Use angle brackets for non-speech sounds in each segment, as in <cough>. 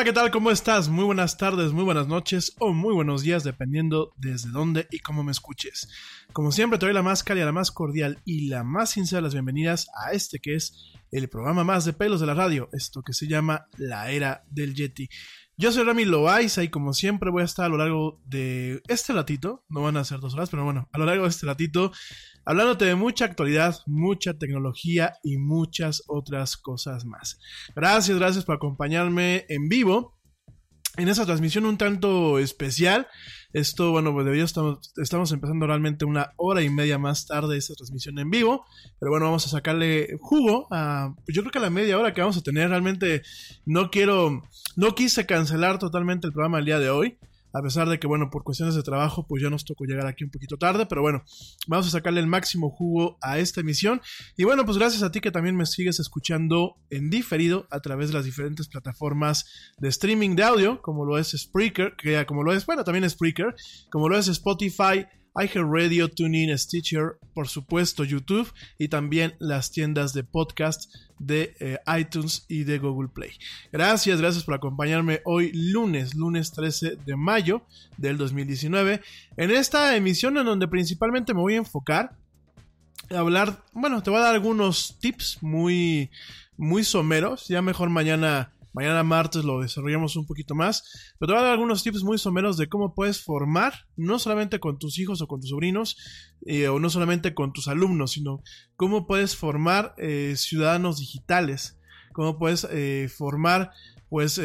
Hola, ¿qué tal? ¿Cómo estás? Muy buenas tardes, muy buenas noches o muy buenos días, dependiendo desde dónde y cómo me escuches. Como siempre, te doy la más cálida, la más cordial y la más sincera de las bienvenidas a este que es el programa más de pelos de la radio, esto que se llama La Era del Yeti. Yo soy Rami Loaiza y como siempre voy a estar a lo largo de este ratito, no van a ser dos horas, pero bueno, a lo largo de este ratito, hablándote de mucha actualidad, mucha tecnología y muchas otras cosas más. Gracias, gracias por acompañarme en vivo en esa transmisión un tanto especial. Esto, bueno, pues debido estamos, estamos empezando realmente una hora y media más tarde esta transmisión en vivo. Pero bueno, vamos a sacarle jugo a. Pues yo creo que a la media hora que vamos a tener. Realmente no quiero. No quise cancelar totalmente el programa el día de hoy. A pesar de que, bueno, por cuestiones de trabajo, pues ya nos tocó llegar aquí un poquito tarde, pero bueno, vamos a sacarle el máximo jugo a esta emisión. Y bueno, pues gracias a ti que también me sigues escuchando en diferido a través de las diferentes plataformas de streaming de audio, como lo es Spreaker, que como lo es, bueno, también Spreaker, como lo es Spotify, iHeartRadio, TuneIn, Stitcher, por supuesto YouTube y también las tiendas de podcast de eh, iTunes y de Google Play. Gracias, gracias por acompañarme hoy lunes, lunes 13 de mayo del 2019, en esta emisión en donde principalmente me voy a enfocar a hablar, bueno, te voy a dar algunos tips muy, muy someros, ya mejor mañana Mañana martes lo desarrollamos un poquito más. Pero te voy a dar algunos tips muy someros de cómo puedes formar, no solamente con tus hijos o con tus sobrinos, eh, o no solamente con tus alumnos, sino cómo puedes formar eh, ciudadanos digitales. Cómo puedes eh, formar, pues,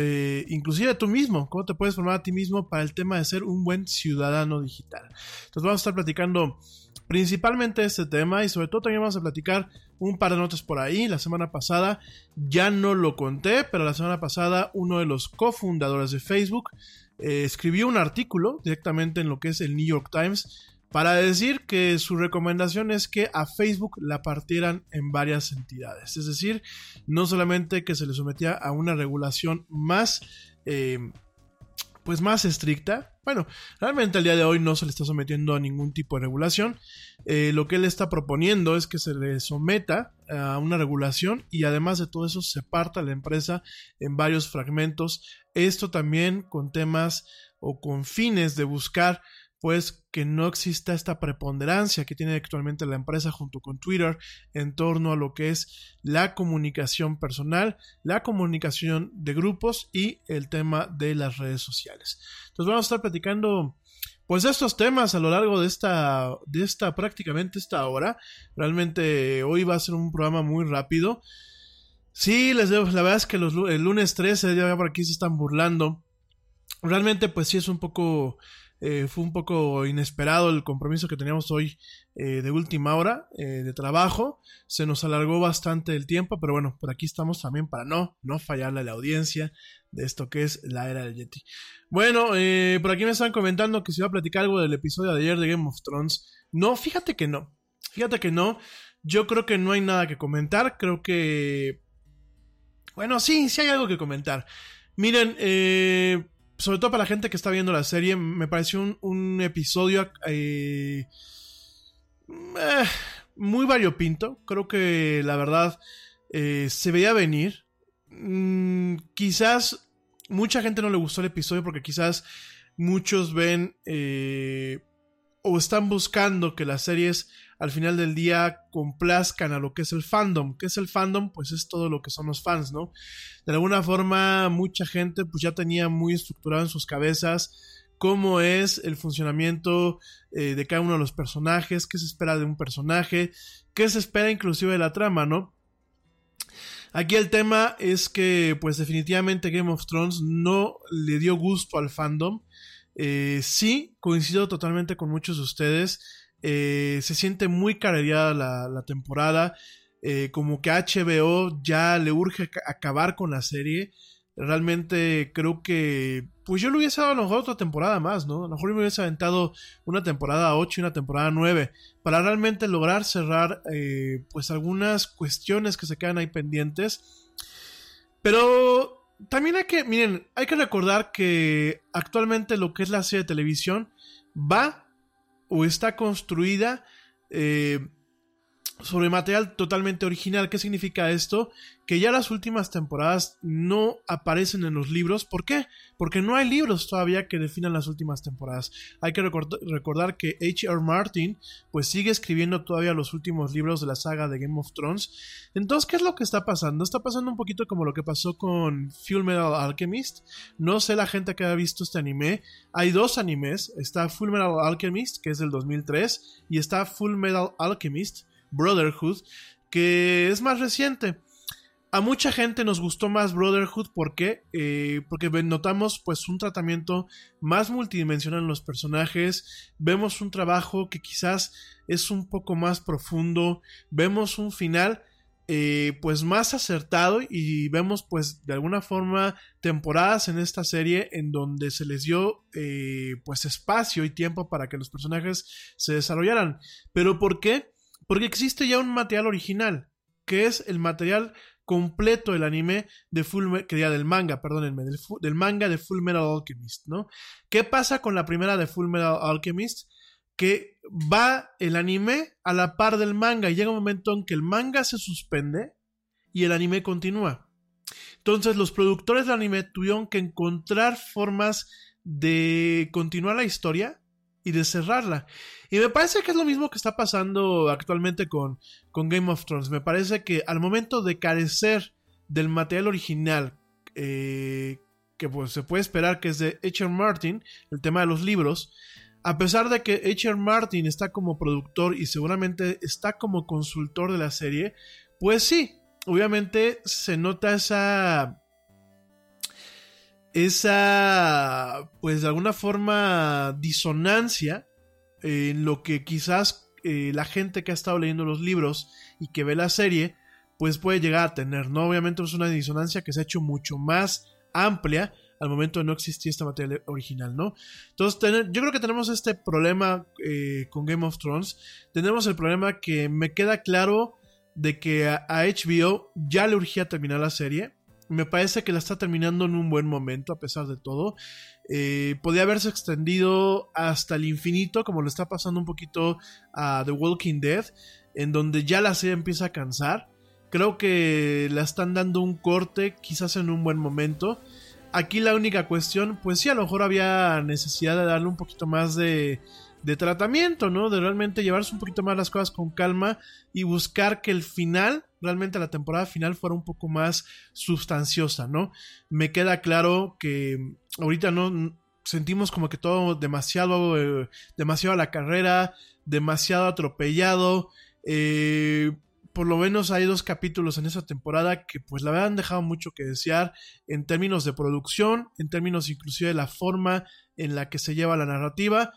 inclusive tú mismo. Cómo te puedes formar a ti mismo para el tema de ser un buen ciudadano digital. Entonces vamos a estar platicando principalmente este tema y sobre todo también vamos a platicar un par de notas por ahí. La semana pasada ya no lo conté, pero la semana pasada uno de los cofundadores de Facebook eh, escribió un artículo directamente en lo que es el New York Times para decir que su recomendación es que a Facebook la partieran en varias entidades. Es decir, no solamente que se le sometía a una regulación más... Eh, pues más estricta. Bueno, realmente al día de hoy no se le está sometiendo a ningún tipo de regulación. Eh, lo que él está proponiendo es que se le someta a una regulación y además de todo eso se parta la empresa en varios fragmentos. Esto también con temas o con fines de buscar pues que no exista esta preponderancia que tiene actualmente la empresa junto con Twitter en torno a lo que es la comunicación personal, la comunicación de grupos y el tema de las redes sociales. Entonces vamos a estar platicando pues estos temas a lo largo de esta de esta prácticamente esta hora. Realmente hoy va a ser un programa muy rápido. Sí, les digo, la verdad es que los, el lunes 13 ya por aquí se están burlando. Realmente pues sí es un poco eh, fue un poco inesperado el compromiso que teníamos hoy eh, de última hora eh, de trabajo. Se nos alargó bastante el tiempo, pero bueno, por aquí estamos también para no, no fallarle a la audiencia de esto que es la era del Yeti. Bueno, por aquí me están comentando que se iba a platicar algo del episodio de ayer de Game of Thrones. No, fíjate que no. Fíjate que no. Yo creo que no hay nada que comentar. Creo que... Bueno, sí, sí hay algo que comentar. Miren, eh, sobre todo para la gente que está viendo la serie, me pareció un, episodio eh, eh, muy variopinto. Creo que la verdad eh, se veía venir. Mm, quizás mucha gente no le gustó el episodio porque quizás muchos ven o están buscando que las series al final del día complazcan a lo que es el fandom. ¿Qué es el fandom? Pues es todo lo que son los fans, ¿no? De alguna forma, mucha gente pues ya tenía muy estructurado en sus cabezas cómo es el funcionamiento eh, de cada uno de los personajes, qué se espera de un personaje, qué se espera inclusive de la trama, ¿no? Aquí el tema es que, pues definitivamente Game of Thrones no le dio gusto al fandom. Eh, sí, coincido totalmente con muchos de ustedes. Eh, se siente muy carereada la, temporada. Eh, como que HBO ya le urge acabar con la serie. Realmente creo que. Pues yo le hubiese dado a lo mejor otra temporada más, ¿no? A lo mejor me hubiese aventado una temporada 8 y una temporada 9. Para realmente lograr cerrar. pues algunas cuestiones que se quedan ahí pendientes. Pero también hay que, miren, hay que recordar que actualmente lo que es la serie de televisión va o está construida eh, sobre material totalmente original. ¿Qué significa esto? Que ya las últimas temporadas no aparecen en los libros. ¿Por qué? Porque no hay libros todavía que definan las últimas temporadas. Hay que recordar que H.R. Martin pues sigue escribiendo todavía los últimos libros de la saga de Game of Thrones. Entonces, ¿qué es lo que está pasando? Está pasando un poquito como lo que pasó con Full Metal Alchemist. No sé la gente que ha visto este anime. Hay dos animes. Está Full Metal Alchemist, que es del 2003, y está Full Metal Alchemist Brotherhood, que es más reciente. A mucha gente nos gustó más Brotherhood porque, eh, porque notamos pues un tratamiento más multidimensional en los personajes, vemos un trabajo que quizás es un poco más profundo, vemos un final eh, pues más acertado y vemos pues de alguna forma temporadas en esta serie en donde se les dio eh, pues espacio y tiempo para que los personajes se desarrollaran. Pero ¿por qué? Porque existe ya un material original, que es el material completo del anime de Full que ya del manga, perdónenme, del, del, manga de Full Metal Alchemist, ¿no? ¿Qué pasa con la primera de Full Metal Alchemist? Que va el anime a la par del manga y llega un momento en que el manga se suspende y el anime continúa. Entonces los productores del anime tuvieron que encontrar formas de continuar la historia y de cerrarla. Y me parece que es lo mismo que está pasando actualmente con, con Game of Thrones. Me parece que al momento de carecer del material original eh, que pues, se puede esperar que es de H.R. Martin, el tema de los libros, a pesar de que H.R. Martin está como productor y seguramente está como consultor de la serie, pues sí, obviamente se nota esa esa, pues de alguna forma, disonancia en lo que quizás eh, la gente que ha estado leyendo los libros y que ve la serie, pues puede llegar a tener, ¿no? Obviamente es una disonancia que se ha hecho mucho más amplia al momento de no existir esta materia original, ¿no? Entonces, yo creo que tenemos este problema eh, con Game of Thrones. Tenemos el problema que me queda claro de que a HBO ya le urgía terminar la serie me parece que la está terminando en un buen momento, a pesar de todo. Eh, podría haberse extendido hasta el infinito, como le está pasando un poquito a The Walking Dead, en donde ya la serie empieza a cansar. Creo que la están dando un corte, quizás en un buen momento. Aquí la única cuestión, pues sí, a lo mejor había necesidad de darle un poquito más de, de tratamiento, ¿no? De realmente llevarse un poquito más las cosas con calma y buscar que el final, realmente la temporada final fuera un poco más sustanciosa, ¿no? Me queda claro que ahorita no sentimos como que todo demasiado, demasiado a la carrera, demasiado atropellado. Eh, por lo menos hay dos capítulos en esa temporada que pues la verdad han dejado mucho que desear en términos de producción, en términos inclusive de la forma en la que se lleva la narrativa.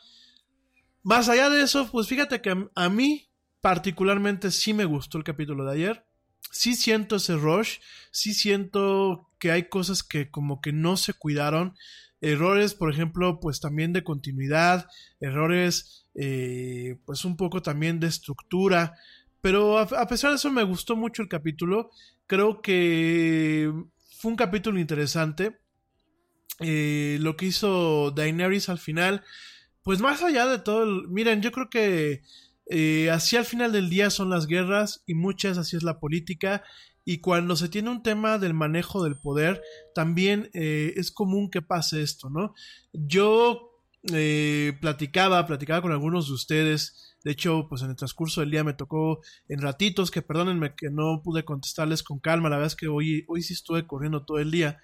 Más allá de eso, pues fíjate que a mí particularmente sí me gustó el capítulo de ayer. Sí siento ese rush, sí siento que hay cosas que como que no se cuidaron. Errores, por ejemplo, pues también de continuidad, errores eh, pues un poco también de estructura. Pero a, pesar de eso me gustó mucho el capítulo. Creo que fue un capítulo interesante. Eh, lo que hizo Daenerys al final pues más allá de todo, miren, yo creo que eh, así al final del día son las guerras y muchas así es la política. Y cuando se tiene un tema del manejo del poder, también eh, es común que pase esto, ¿no? Yo eh, platicaba, platicaba con algunos de ustedes. De hecho, pues en el transcurso del día me tocó en ratitos, que perdónenme que no pude contestarles con calma. La verdad es que hoy, hoy sí estuve corriendo todo el día.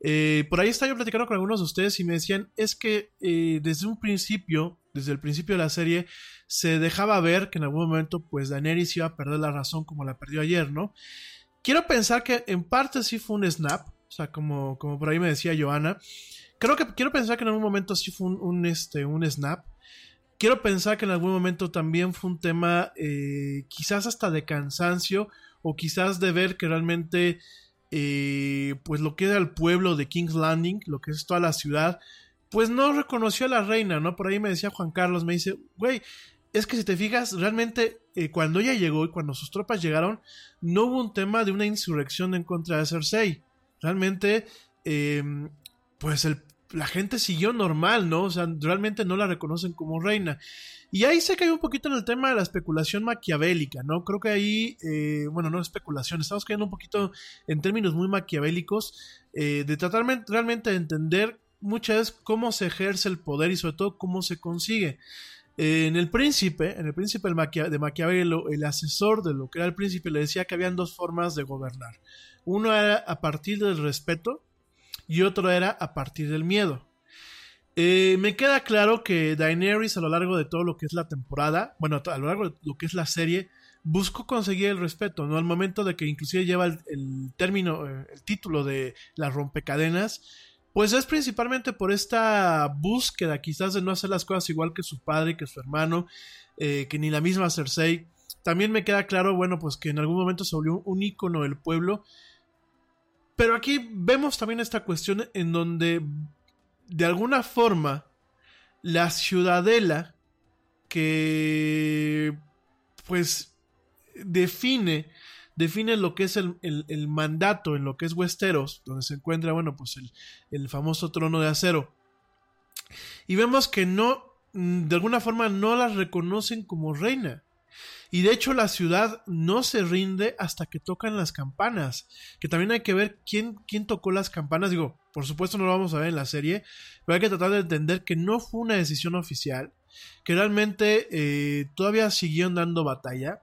Eh, por ahí estaba yo platicando con algunos de ustedes y me decían, es que desde un principio, desde el principio de la serie, se dejaba ver que en algún momento, pues Daenerys iba a perder la razón como la perdió ayer, ¿no? Quiero pensar que en parte sí fue un snap, o sea, como, como por ahí me decía Joana. Creo que quiero pensar que en algún momento sí fue un, este, un snap. Quiero pensar que en algún momento también fue un tema eh, quizás hasta de cansancio o quizás de ver que realmente eh, pues lo que era el pueblo de King's Landing, lo que es toda la ciudad, pues no reconoció a la reina, ¿no? Por ahí me decía Juan Carlos, me dice, güey, es que si te fijas, realmente eh, cuando ella llegó y cuando sus tropas llegaron, no hubo un tema de una insurrección en contra de Cersei. Realmente, em, pues la gente siguió normal, ¿no? O sea, realmente no la reconocen como reina. Y ahí se cayó un poquito en el tema de la especulación maquiavélica, ¿no? Creo que ahí, eh, bueno, no especulación, estamos cayendo un poquito en términos muy maquiavélicos eh, de tratar realmente de entender muchas veces cómo se ejerce el poder y sobre todo cómo se consigue. Eh, en el príncipe, en el príncipe de Maquiavelo, el asesor de lo que era el príncipe le decía que habían dos formas de gobernar. Uno era a partir del respeto y otro era a partir del miedo. Eh, me queda claro que Daenerys a lo largo de todo lo que es la temporada, bueno, a lo largo de lo que es la serie, buscó conseguir el respeto, ¿no? Al momento de que inclusive lleva el, término, eh, el título de las rompecadenas, pues es principalmente por esta búsqueda quizás de no hacer las cosas igual que su padre, que su hermano, eh, que ni la misma Cersei. También me queda claro, bueno, pues que en algún momento se volvió un ícono del pueblo. Pero aquí vemos también esta cuestión en donde de alguna forma la ciudadela que pues define define lo que es el, mandato en lo que es Westeros, donde se encuentra, bueno, pues el, el famoso trono de acero. Y vemos que no, mm, de alguna forma no la reconocen como reina. Y de hecho la ciudad no se rinde hasta que tocan las campanas. Que también hay que ver quién, quién tocó las campanas. Digo, por supuesto no lo vamos a ver en la serie. Pero hay que tratar de entender que no fue una decisión oficial. Que realmente eh, todavía siguieron dando batalla.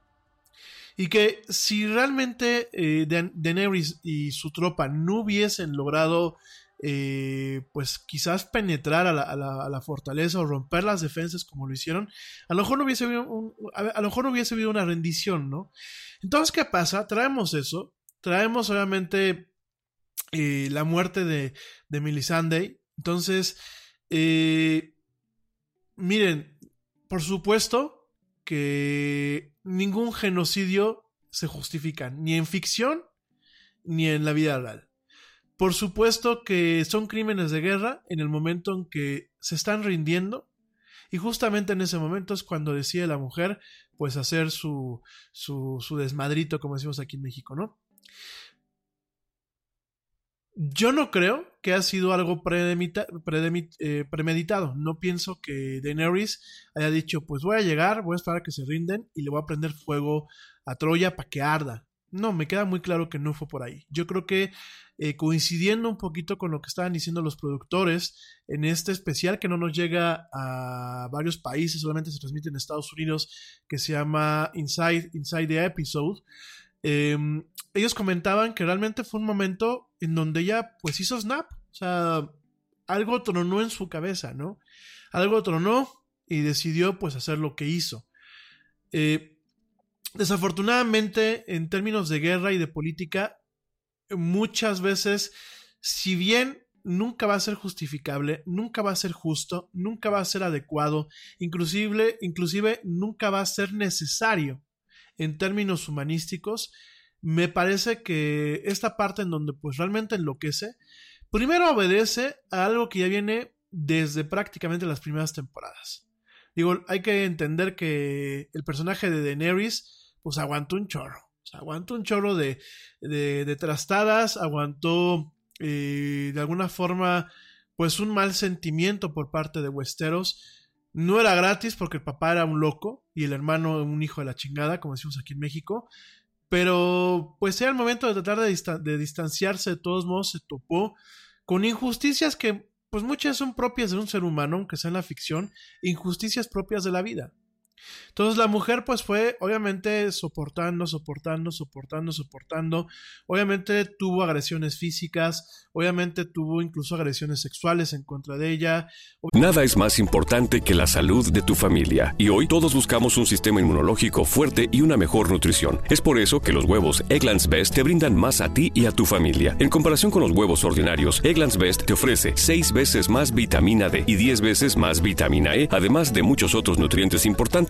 Y que si realmente eh, Daenerys y su tropa no hubiesen logrado, eh, pues quizás penetrar a la, fortaleza o romper las defensas como lo hicieron, a lo mejor no hubiese habido, a, lo mejor no hubiese habido una rendición, ¿no? Entonces, ¿qué pasa? Traemos eso, traemos obviamente eh, la muerte de, de Melisandre. Entonces, miren, por supuesto que ningún genocidio se justifica, ni en ficción ni en la vida real. Por supuesto que son crímenes de guerra en el momento en que se están rindiendo y justamente en ese momento es cuando decide la mujer pues hacer su, su, su desmadrito como decimos aquí en México, ¿no? Yo no creo que ha sido algo eh, premeditado. No pienso que Daenerys haya dicho, pues voy a llegar, voy a esperar a que se rinden y le voy a prender fuego a Troya para que arda. No, me queda muy claro que no fue por ahí. Yo creo que eh, coincidiendo un poquito con lo que estaban diciendo los productores en este especial que no nos llega a varios países, solamente se transmite en Estados Unidos, que se llama Inside, Inside the Episode, em, ellos comentaban que realmente fue un momento en donde ella pues hizo snap, o sea, algo tronó en su cabeza, ¿no? Algo tronó y decidió pues hacer lo que hizo. Eh, desafortunadamente, en términos de guerra y de política, muchas veces, si bien nunca va a ser justificable, nunca va a ser justo, nunca va a ser adecuado, inclusive, inclusive nunca va a ser necesario en términos humanísticos, me parece que esta parte en donde pues realmente enloquece, primero obedece a algo que ya viene desde prácticamente las primeras temporadas. Digo, hay que entender que el personaje de Daenerys pues aguantó un chorro, aguantó un chorro de, de, trastadas, aguantó eh, de alguna forma pues un mal sentimiento por parte de Westeros. No era gratis porque el papá era un loco y el hermano un hijo de la chingada, como decimos aquí en México. Pero pues era el momento de tratar de, distanciarse, de todos modos se topó con injusticias que pues muchas son propias de un ser humano, aunque sea en la ficción, injusticias propias de la vida. Entonces la mujer pues fue obviamente soportando, soportando, soportando, soportando. Obviamente tuvo agresiones físicas, obviamente tuvo incluso agresiones sexuales en contra de ella. Nada es más importante que la salud de tu familia y hoy todos buscamos un sistema inmunológico fuerte y una mejor nutrición. Es por eso que los huevos Egglands Best te brindan más a ti y a tu familia. En comparación con los huevos ordinarios, Egglands Best te ofrece 6 veces más vitamina D y 10 veces más vitamina E, además de muchos otros nutrientes importantes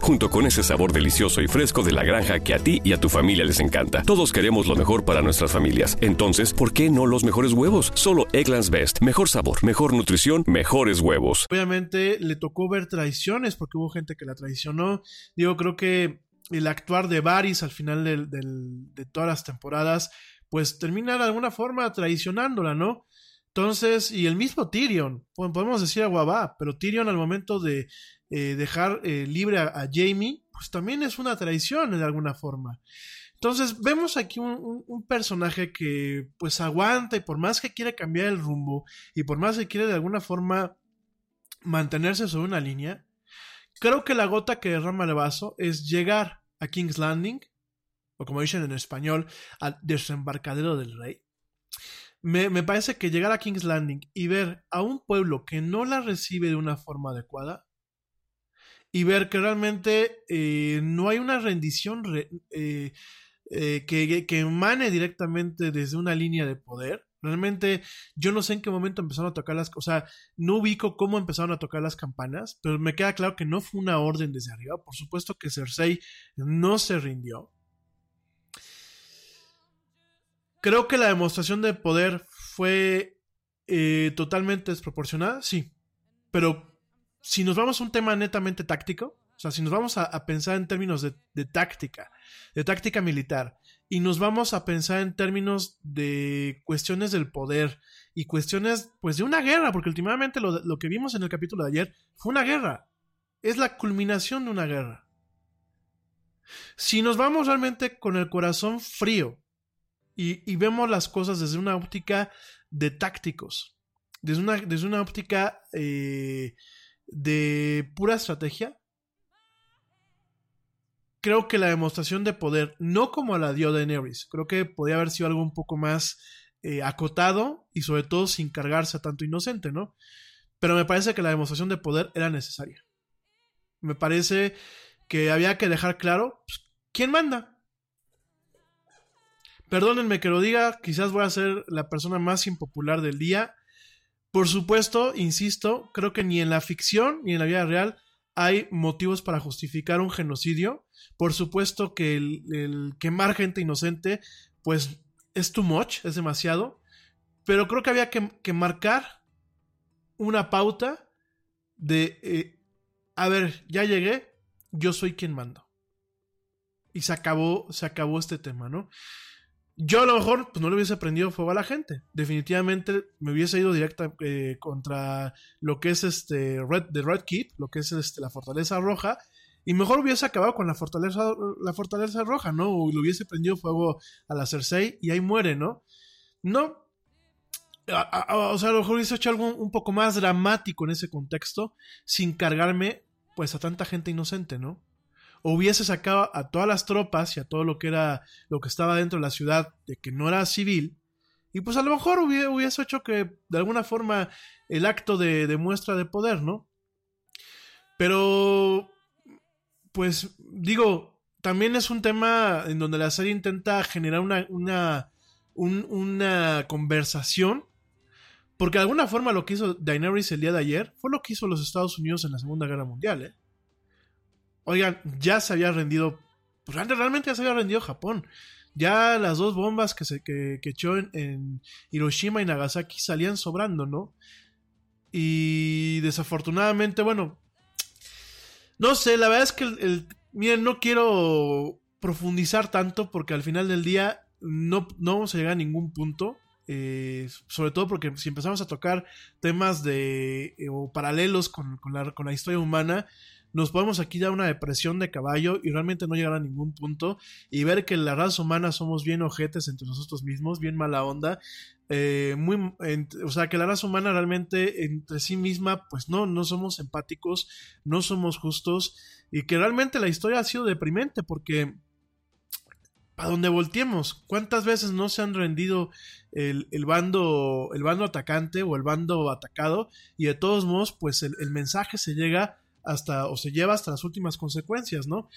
junto con ese sabor delicioso y fresco de la granja que a ti y a tu familia les encanta. Todos queremos lo mejor para nuestras familias. Entonces, ¿por qué no los mejores huevos? Solo Eggland's Best. Mejor sabor, mejor nutrición, mejores huevos. Obviamente le tocó ver traiciones porque hubo gente que la traicionó. Digo, creo que el actuar de Varys al final de todas las temporadas, pues termina de alguna forma traicionándola, ¿no? Entonces, y el mismo Tyrion, po- podemos decir a Guabá, pero Tyrion al momento de eh, dejar eh, libre a, Jamie, pues también es una traición de alguna forma. Entonces, vemos aquí un personaje que pues aguanta y por más que quiere cambiar el rumbo y por más que quiere de alguna forma mantenerse sobre una línea, creo que la gota que derrama el vaso es llegar a King's Landing, o como dicen en español, al desembarcadero del rey. Me, me parece que llegar a King's Landing y ver a un pueblo que no la recibe de una forma adecuada y ver que realmente eh, no hay una rendición re- eh, eh, que, que emane directamente desde una línea de poder. Realmente yo no sé en qué momento empezaron a tocar las o sea, no ubico cómo empezaron a tocar las campanas, pero me queda claro que no fue una orden desde arriba. Por supuesto que Cersei no se rindió. Creo que la demostración de poder fue totalmente desproporcionada, sí. Pero si nos vamos a un tema netamente táctico, o sea, si nos vamos a, pensar en términos de, de táctica, de táctica militar, y nos vamos a pensar en términos de cuestiones del poder y cuestiones, pues, de una guerra, porque últimamente lo, lo que vimos en el capítulo de ayer fue una guerra. Es la culminación de una guerra. Si nos vamos realmente con el corazón frío y, y vemos las cosas desde una óptica de tácticos, desde una, desde una óptica eh, de pura estrategia, creo que la demostración de poder, no como la dio Daenerys, creo que podía haber sido algo un poco más eh, acotado y sobre todo sin cargarse a tanto inocente, ¿no? Pero me parece que la demostración de poder era necesaria. Me parece que había que dejar claro pues, quién manda. Perdónenme que lo diga, quizás voy a ser la persona más impopular del día. Por supuesto, insisto, creo que ni en la ficción ni en la vida real hay motivos para justificar un genocidio. Por supuesto que el, el quemar gente inocente, pues es too much, es demasiado. Pero creo que había que, marcar una pauta de, eh, a ver, ya llegué, yo soy quien mando. Y se acabó, se acabó este tema, ¿no? Yo a lo mejor pues, no le hubiese prendido fuego a la gente. Definitivamente me hubiese ido directa eh, contra lo que es este Red, The Red Keep, lo que es este, la Fortaleza Roja. Y mejor hubiese acabado con la Fortaleza, la Fortaleza Roja, ¿no? O le hubiese prendido fuego a la Cersei y ahí muere, ¿no? No. O sea, a lo mejor hubiese hecho algo un poco más dramático en ese contexto, sin cargarme, pues, a tanta gente inocente, ¿no? Hubiese sacado a todas las tropas y a todo lo que era lo que estaba dentro de la ciudad de que no era civil y pues a lo mejor hubiese, hecho que de alguna forma el acto de, muestra de poder, ¿no? Pero pues digo, también es un tema en donde la serie intenta generar una, una, un, una conversación porque de alguna forma lo que hizo Daenerys el día de ayer fue lo que hizo los Estados Unidos en la Segunda Guerra Mundial, ¿eh? Oigan, ya se había rendido, pues realmente ya se había rendido Japón. Ya las dos bombas que, se, que, que echó en, Hiroshima y Nagasaki salían sobrando, ¿no? Y desafortunadamente, bueno, no sé, la verdad es que el, el miren, no quiero profundizar tanto porque al final del día no, no vamos a llegar a ningún punto. Eh, sobre todo porque si empezamos a tocar temas de eh, o paralelos con, con, la, con la historia humana, nos podemos aquí dar una depresión de caballo y realmente no llegar a ningún punto y ver que la raza humana somos bien ojetes entre nosotros mismos, bien mala onda. eh, muy, o sea, que la raza humana realmente entre sí misma, pues no, no somos empáticos, no somos justos y que realmente la historia ha sido deprimente porque para donde volteemos, ¿cuántas veces no se han rendido el, el bando, el bando atacante o el bando atacado y de todos modos, pues el, el mensaje se llega hasta o se lleva hasta las últimas consecuencias, ¿no?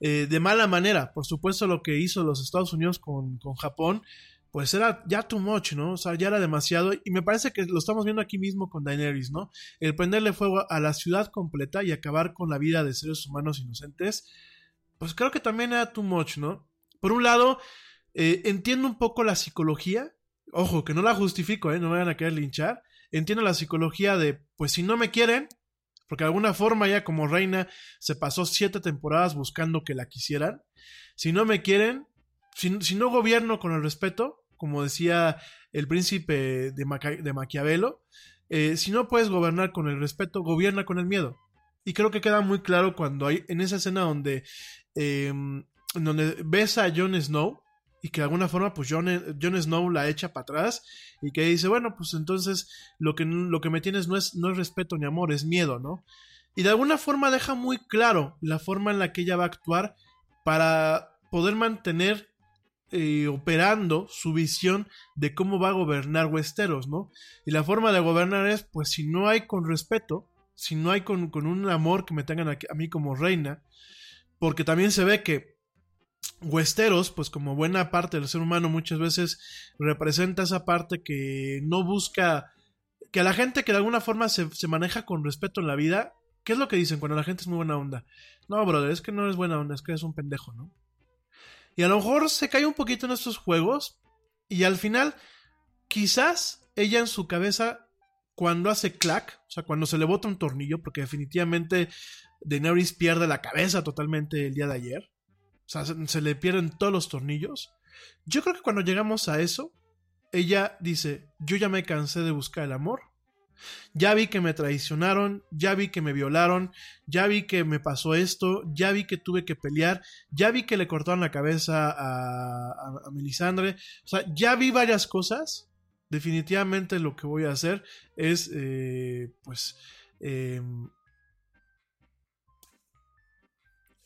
Eh, de mala manera, por supuesto lo que hizo los Estados Unidos con, con Japón, pues era ya too much, ¿no? O sea, ya era demasiado. Y me parece que lo estamos viendo aquí mismo con Daenerys, ¿no? El prenderle fuego a la ciudad completa y acabar con la vida de seres humanos inocentes, pues creo que también era too much, ¿no? Por un lado, eh, entiendo un poco la psicología. Ojo, que no la justifico, ¿eh? No me vayan a querer linchar. Entiendo la psicología de, pues si no me quieren, porque de alguna forma ya como reina se pasó siete temporadas buscando que la quisieran. Si no me quieren, si, no gobierno con el respeto, como decía el príncipe de, Maquiavelo, eh, si no puedes gobernar con el respeto, gobierna con el miedo. Y creo que queda muy claro cuando hay en esa escena donde, eh, donde ves a Jon Snow y que de alguna forma pues Jon, Jon Snow la echa para atrás y que dice, bueno, pues entonces lo que, lo que me tienes no es, no es respeto ni amor, es miedo, ¿no? Y de alguna forma deja muy claro la forma en la que ella va a actuar para poder mantener eh, operando su visión de cómo va a gobernar Westeros, ¿no? Y la forma de gobernar es, pues si no hay con respeto, si no hay con, con un amor que me tengan a, a mí como reina, porque también se ve que Westeros, pues como buena parte del ser humano muchas veces representa esa parte que no busca, que a la gente que de alguna forma se, se maneja con respeto en la vida, ¿qué es lo que dicen cuando la gente es muy buena onda? No, brother, es que no eres buena onda, es que eres un pendejo, ¿no? Y a lo mejor se cae un poquito en estos juegos y al final quizás ella en su cabeza cuando hace clack, o sea, cuando se le bota un tornillo, porque definitivamente Daenerys pierde la cabeza totalmente el día de ayer, sea, se, le pierden todos los tornillos. Yo creo que cuando llegamos a eso, ella dice, yo ya me cansé de buscar el amor, ya vi que me traicionaron, ya vi que me violaron, ya vi que me pasó esto, ya vi que tuve que pelear, ya vi que le cortaron la cabeza a, a, Melisandre, o sea, ya vi varias cosas. Definitivamente lo que voy a hacer es, eh, pues, eh,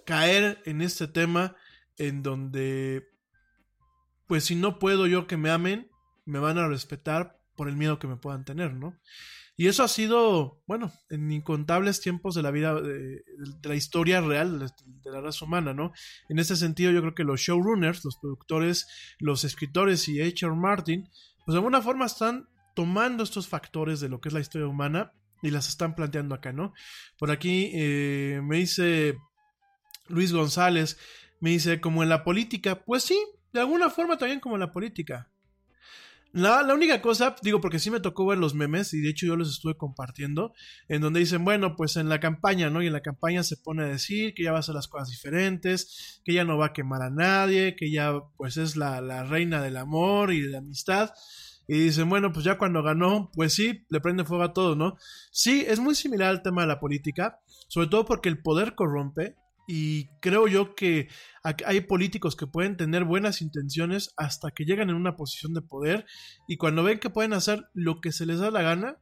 caer en este tema en donde, pues, si no puedo yo que me amen, me van a respetar por el miedo que me puedan tener, ¿no? Y eso ha sido, bueno, en incontables tiempos de la vida, de, la historia real de, la raza humana, ¿no? En ese sentido, yo creo que los showrunners, los productores, los escritores y H.R. Martin, pues de alguna forma están tomando estos factores de lo que es la historia humana y las están planteando acá, ¿no? Por aquí eh, me dice Luis González, me dice, como en la política, pues sí, de alguna forma también como en la política. La, la, única cosa, digo, porque sí me tocó ver los memes y de hecho yo los estuve compartiendo, en donde dicen, bueno, pues en la campaña, ¿no? Y en la campaña se pone a decir que ya va a hacer las cosas diferentes, que ya no va a quemar a nadie, que ya pues es la, la reina del amor y de la amistad. Y dicen, bueno, pues ya cuando ganó, pues sí, le prende fuego a todo, ¿no? Sí, es muy similar al tema de la política, sobre todo porque el poder corrompe, y creo yo que hay políticos que pueden tener buenas intenciones hasta que llegan en una posición de poder y cuando ven que pueden hacer lo que se les da la gana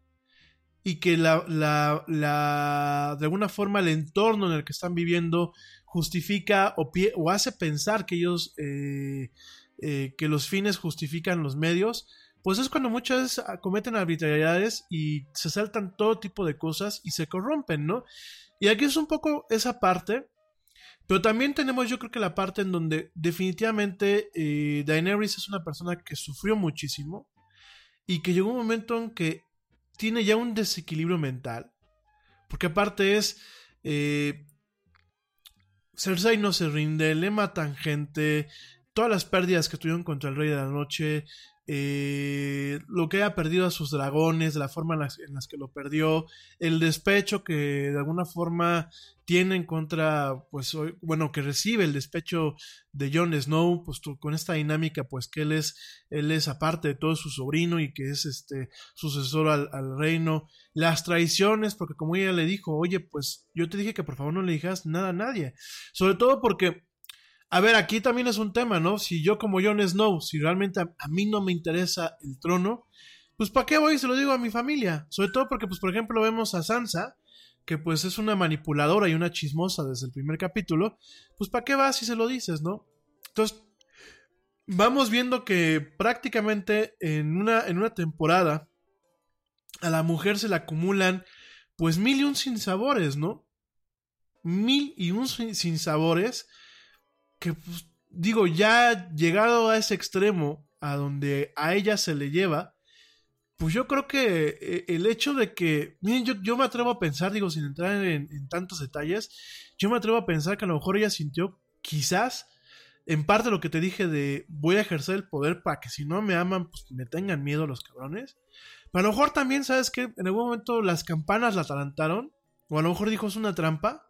y que la, la, la de alguna forma el entorno en el que están viviendo justifica o, pie, o hace pensar que ellos eh, eh, que los fines justifican los medios pues es cuando muchas veces cometen arbitrariedades y se saltan todo tipo de cosas y se corrompen, ¿no? Y aquí es un poco esa parte pero también tenemos yo creo que la parte en donde definitivamente eh, Daenerys es una persona que sufrió muchísimo y que llegó un momento en que tiene ya un desequilibrio mental. Porque aparte es... Eh, Cersei no se rinde, le matan gente, todas las pérdidas que tuvieron contra el Rey de la Noche, eh, lo que haya perdido a sus dragones, la forma en en las, que lo perdió, el despecho que de alguna forma tiene en contra, pues, bueno, que recibe el despecho de Jon Snow, pues con esta dinámica, pues que él es, él es aparte de todo su sobrino y que es este sucesor al, al reino, las traiciones, porque como ella le dijo, oye, pues yo te dije que por favor no le dijeras nada a nadie, sobre todo porque a ver, aquí también es un tema, ¿no? Si yo como Jon Snow, si realmente a, mí no me interesa el trono, pues ¿para qué voy se lo digo a mi familia? Sobre todo porque, pues, por ejemplo, vemos a Sansa, que pues es una manipuladora y una chismosa desde el primer capítulo, pues ¿para qué vas si se lo dices, no? Entonces, vamos viendo que prácticamente en una, en una temporada a la mujer se le acumulan pues mil y un sinsabores, ¿no? Mil y un sin- sinsabores que pues, digo, ya llegado a ese extremo a donde a ella se le lleva, pues yo creo que eh, el hecho de que, miren, yo, yo me atrevo a pensar, digo, sin entrar en, en tantos detalles, yo me atrevo a pensar que a lo mejor ella sintió quizás en parte lo que te dije de voy a ejercer el poder para que si no me aman, pues me tengan miedo los cabrones. Pero a lo mejor también, ¿sabes que En algún momento las campanas la atalantaron, o a lo mejor dijo es una trampa,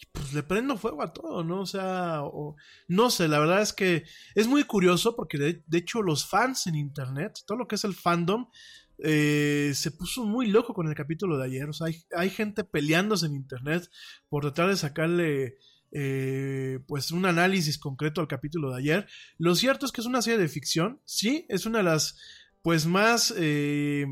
y pues le prendo fuego a todo, ¿no? O sea, no sé, la verdad es que es muy curioso porque de, hecho los fans en internet, todo lo que es el fandom, eh, se puso muy loco con el capítulo de ayer. O sea, hay, hay gente peleándose en internet por tratar de sacarle eh, pues un análisis concreto al capítulo de ayer. Lo cierto es que es una serie de ficción, sí, es una de las pues más eh,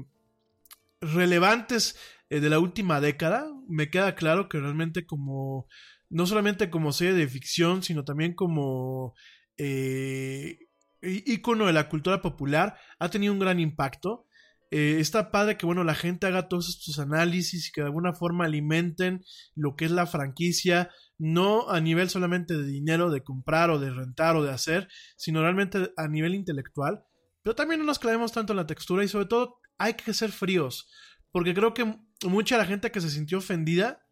relevantes eh, de la última década. Me queda claro que realmente como no solamente como serie de ficción, sino también como eh, ícono de la cultura popular, ha tenido un gran impacto. Eh, está padre que bueno la gente haga todos estos análisis y que de alguna forma alimenten lo que es la franquicia, no a nivel solamente de dinero, de comprar o de rentar o de hacer, sino realmente a nivel intelectual. Pero también no nos clavemos tanto en la textura y sobre todo hay que ser fríos, porque creo que mucha de la gente que se sintió ofendida,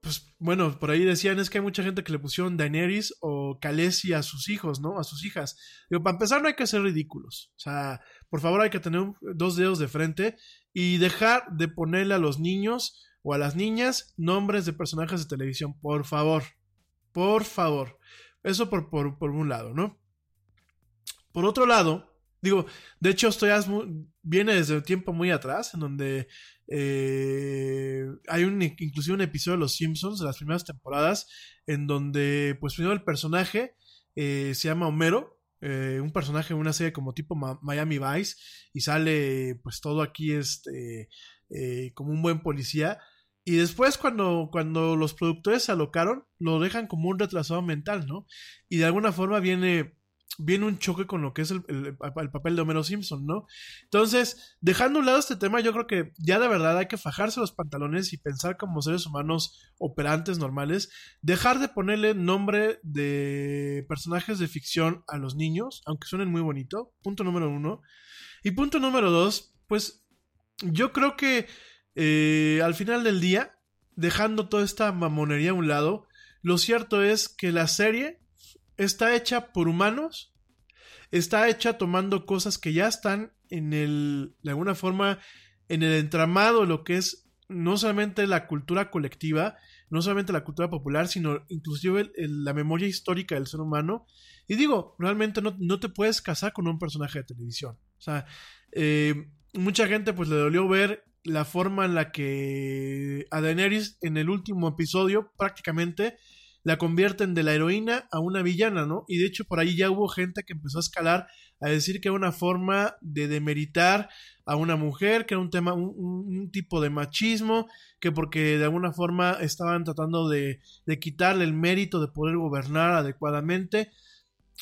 pues bueno, por ahí decían es que hay mucha gente que le pusieron Daenerys o Khaleesi a sus hijos, ¿no? A sus hijas. Digo, para empezar no hay que ser ridículos. O sea, por favor hay que tener dos dedos de frente y dejar de ponerle a los niños o a las niñas nombres de personajes de televisión. Por favor. Por favor. Eso por, por, por un lado, ¿no? Por otro lado, digo, de hecho esto viene desde un tiempo muy atrás, en donde eh, hay un, inclusive un episodio de Los Simpsons de las primeras temporadas, en donde pues primero el personaje eh, se llama Homero, eh, un personaje de una serie como tipo Miami Vice, y sale pues todo aquí este, eh, como un buen policía. Y después cuando, cuando los productores se alocaron, lo dejan como un retrasado mental, ¿no? Y de alguna forma viene, viene un choque con lo que es el, el- el papel de Homero Simpson, ¿no? Entonces, dejando a un lado este tema, yo creo que ya de verdad hay que fajarse los pantalones y pensar como seres humanos operantes normales, dejar de ponerle nombre de personajes de ficción a los niños, aunque suenen muy bonito, punto número uno. Y punto número dos, pues yo creo que eh, al final del día, dejando toda esta mamonería a un lado, lo cierto es que la serie está hecha por humanos, está hecha tomando cosas que ya están en el, de alguna forma, en el entramado lo que es no solamente la cultura colectiva, no solamente la cultura popular, sino inclusive la memoria histórica del ser humano. Y digo, realmente no, no te puedes casar con un personaje de televisión. O sea, eh, mucha gente pues le dolió ver la forma en la que a Daenerys en el último episodio prácticamente la convierten de la heroína a una villana, ¿no? Y de hecho por ahí ya hubo gente que empezó a escalar a decir que era una forma de demeritar a una mujer, que era un tema, un, tipo de machismo, que porque de alguna forma estaban tratando de quitarle el mérito de poder gobernar adecuadamente.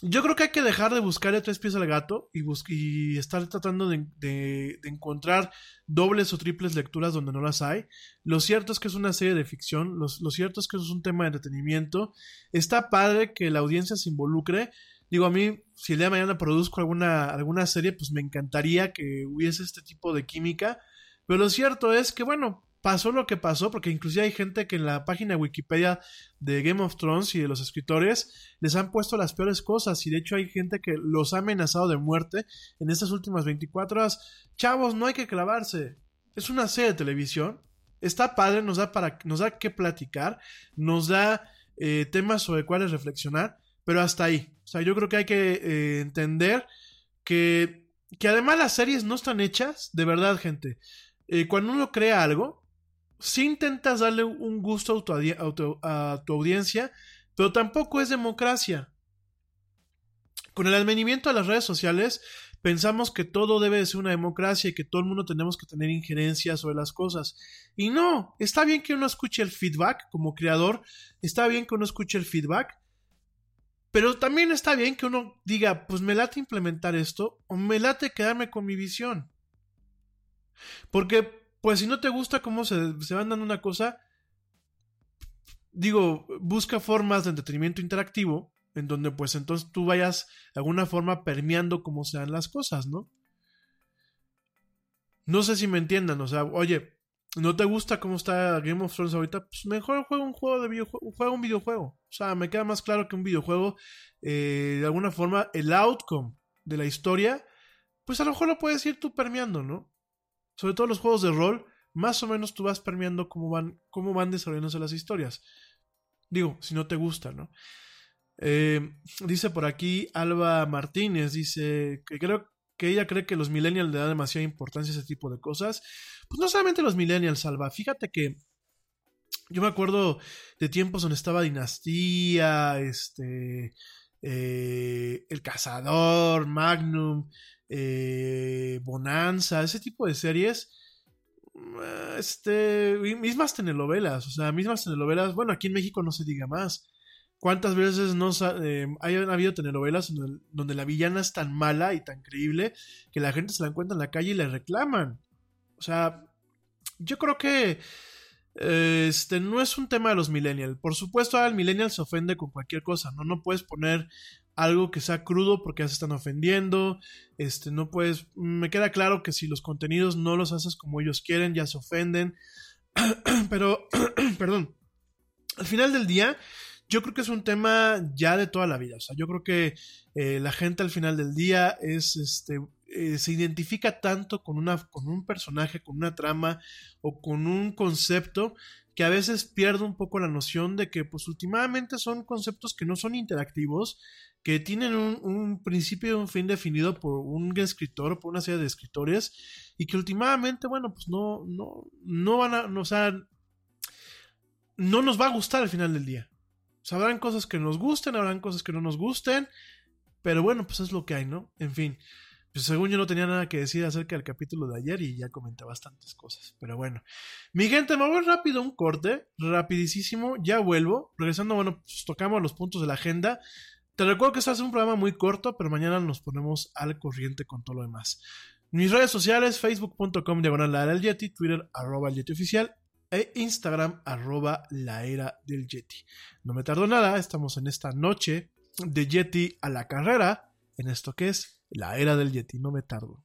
Yo creo que hay que dejar de buscarle tres pies al gato y, y estar tratando de encontrar dobles o triples lecturas donde no las hay. Lo cierto es que es una serie de ficción, lo, lo cierto es que es un tema de entretenimiento. Está padre que la audiencia se involucre. Digo, a mí, si el día de mañana produzco alguna, alguna serie, pues me encantaría que hubiese este tipo de química. Pero lo cierto es que, bueno, pasó lo que pasó, porque inclusive hay gente que en la página de Wikipedia de Game of Thrones y de los escritores les han puesto las peores cosas y de hecho hay gente que los ha amenazado de muerte en estas últimas 24 horas. Chavos, no hay que clavarse. Es una serie de televisión. Está padre, nos da para nos da que platicar, nos da eh, temas sobre cuáles reflexionar, pero hasta ahí. O sea, yo creo que hay que eh, entender que, que además las series no están hechas, de verdad, gente. Eh, cuando uno crea algo, si intentas darle un gusto a tu audiencia, pero tampoco es democracia. Con el advenimiento de las redes sociales, pensamos que todo debe de ser una democracia y que todo el mundo tenemos que tener injerencia sobre las cosas. Y no, está bien que uno escuche el feedback como creador, está bien que uno escuche el feedback, pero también está bien que uno diga, pues me late implementar esto o me late quedarme con mi visión. Porque, pues si no te gusta cómo se, se van dando una cosa, digo, busca formas de entretenimiento interactivo en donde pues entonces tú vayas de alguna forma permeando cómo sean las cosas, ¿no? No sé si me entiendan, o sea, oye, ¿no te gusta cómo está Game of Thrones ahorita? Pues mejor juega un juego de videojuego, juega un videojuego. O sea, me queda más claro que un videojuego, eh, de alguna forma, el outcome de la historia, pues a lo mejor lo puedes ir tú permeando, ¿no? Sobre todo los juegos de rol, más o menos tú vas permeando cómo van, cómo van desarrollándose las historias. Digo, si no te gusta, ¿no? Eh, dice por aquí Alba Martínez, dice que creo que ella cree que los millennials le dan demasiada importancia a ese tipo de cosas. Pues no solamente los millennials, Alba. Fíjate que yo me acuerdo de tiempos donde estaba Dinastía, este, eh, El Cazador, Magnum, eh, Bonanza, ese tipo de series. Este, mismas telenovelas, o sea, mismas telenovelas. Bueno, aquí en México no se diga más. ¿Cuántas veces no eh, hayan habido telenovelas donde, la villana es tan mala y tan creíble que la gente se la encuentra en la calle y le reclaman? O sea, yo creo que este no es un tema de los millennials. Por supuesto, ahora el millennial se ofende con cualquier cosa, ¿no? No puedes poner algo que sea crudo porque ya se están ofendiendo. Este, no puedes. Me queda claro que si los contenidos no los haces como ellos quieren, ya se ofenden. <clears throat> Pero, <clears throat> perdón. Al final del día, yo creo que es un tema ya de toda la vida. O sea, yo creo que eh, la gente al final del día es este. Eh, se identifica tanto con, una, con un personaje, con una trama o con un concepto que a veces pierde un poco la noción de que pues últimamente son conceptos que no son interactivos, que tienen un, principio y un fin definido por un escritor o por una serie de escritores y que últimamente, bueno, pues no, no, no van a, no, o sea, no nos va a gustar al final del día. O sea, habrán cosas que nos gusten, habrán cosas que no nos gusten, pero bueno, pues es lo que hay, ¿no? En fin, pues según yo no tenía nada que decir acerca del capítulo de ayer y ya comenté bastantes cosas, pero bueno. Mi gente, me voy rápido un corte, rapidísimo, ya vuelvo. Regresando, bueno, pues tocamos los puntos de la agenda. Te recuerdo que este es un programa muy corto, pero mañana nos ponemos al corriente con todo lo demás. Mis redes sociales, facebook.com diagonal la era del Yeti, Twitter arroba el Yeti oficial e Instagram arroba la era del Yeti. No me tardo nada, estamos en esta noche de Yeti a la carrera, en esto que es la era del Yeti, no me tardo.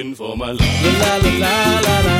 looking for my love. La la la la la.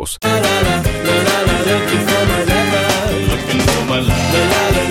la la la la la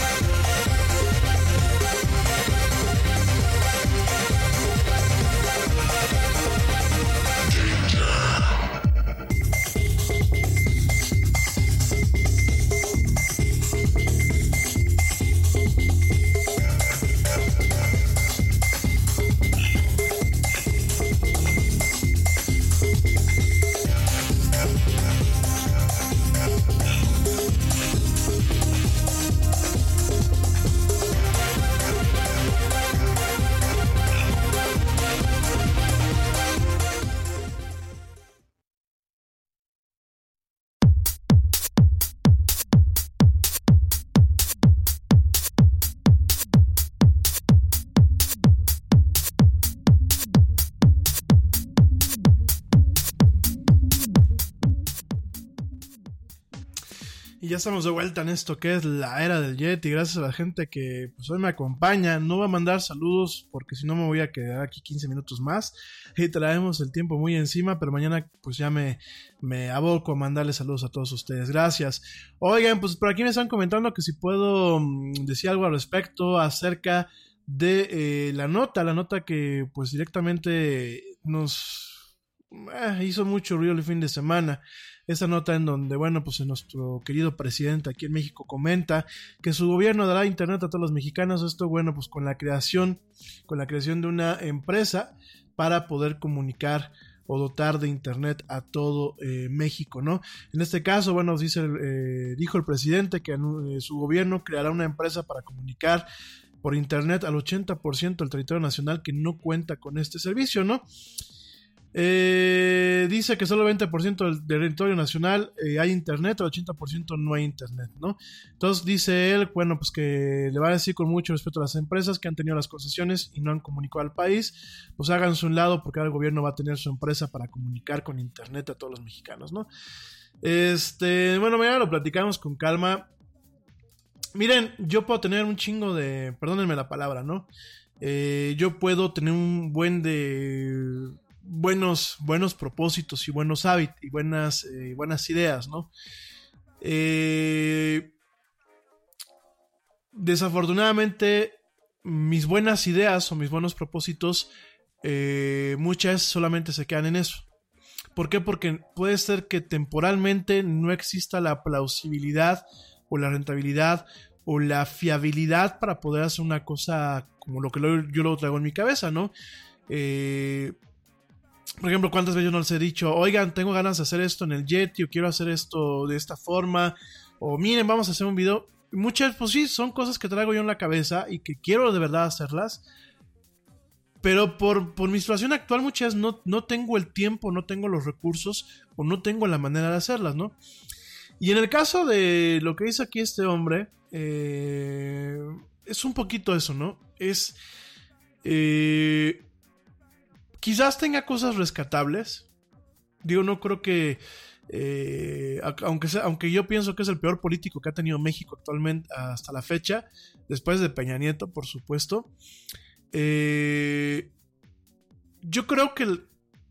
Estamos de vuelta en esto que es la era del Yeti. Gracias a la gente que pues, hoy me acompaña. No voy a mandar saludos porque si no me voy a quedar aquí 15 minutos más. Y traemos el tiempo muy encima, pero mañana pues ya me, me aboco a mandarles saludos a todos ustedes. Gracias. Oigan, pues por aquí me están comentando que si puedo mm, decir algo al respecto acerca de eh, la nota, la nota que pues directamente nos eh, hizo mucho ruido el fin de semana. Esta nota en donde, bueno, pues nuestro querido presidente aquí en México comenta que su gobierno dará internet a todos los mexicanos. Esto, bueno, pues con la creación, con la creación de una empresa para poder comunicar o dotar de internet a todo eh, México, ¿no? En este caso, bueno, dice, eh, dijo el presidente que eh, su gobierno creará una empresa para comunicar por internet al 80% del territorio nacional que no cuenta con este servicio, ¿no? Eh, dice que solo 20% del territorio nacional eh, hay internet, el 80% no hay internet, ¿no? Entonces dice él, bueno, pues que le va a decir con mucho respeto a las empresas que han tenido las concesiones y no han comunicado al país, pues háganse un lado porque ahora el gobierno va a tener su empresa para comunicar con internet a todos los mexicanos, ¿no? Este, bueno, mañana lo platicamos con calma. Miren, yo puedo tener un chingo de, perdónenme la palabra, ¿no? Eh, yo puedo tener un buen de buenos, buenos propósitos y buenos hábitos y buenas, eh, buenas ideas, ¿no? Eh, desafortunadamente, mis buenas ideas o mis buenos propósitos, eh, muchas solamente se quedan en eso. ¿Por qué? Porque puede ser que temporalmente no exista la plausibilidad o la rentabilidad o la fiabilidad para poder hacer una cosa como lo que yo lo traigo en mi cabeza, ¿no? Eh, por ejemplo, ¿cuántas veces yo no les he dicho, oigan, tengo ganas de hacer esto en el Yeti o quiero hacer esto de esta forma? O miren, vamos a hacer un video. Muchas, pues sí, son cosas que traigo yo en la cabeza y que quiero de verdad hacerlas. Pero por, por mi situación actual muchas no, no tengo el tiempo, no tengo los recursos o no tengo la manera de hacerlas, ¿no? Y en el caso de lo que dice aquí este hombre, eh, es un poquito eso, ¿no? Es... eh, quizás tenga cosas rescatables. Digo, no creo que... eh, aunque, aunque yo pienso que es el peor político que ha tenido México actualmente hasta la fecha, después de Peña Nieto, por supuesto. eh, yo creo que,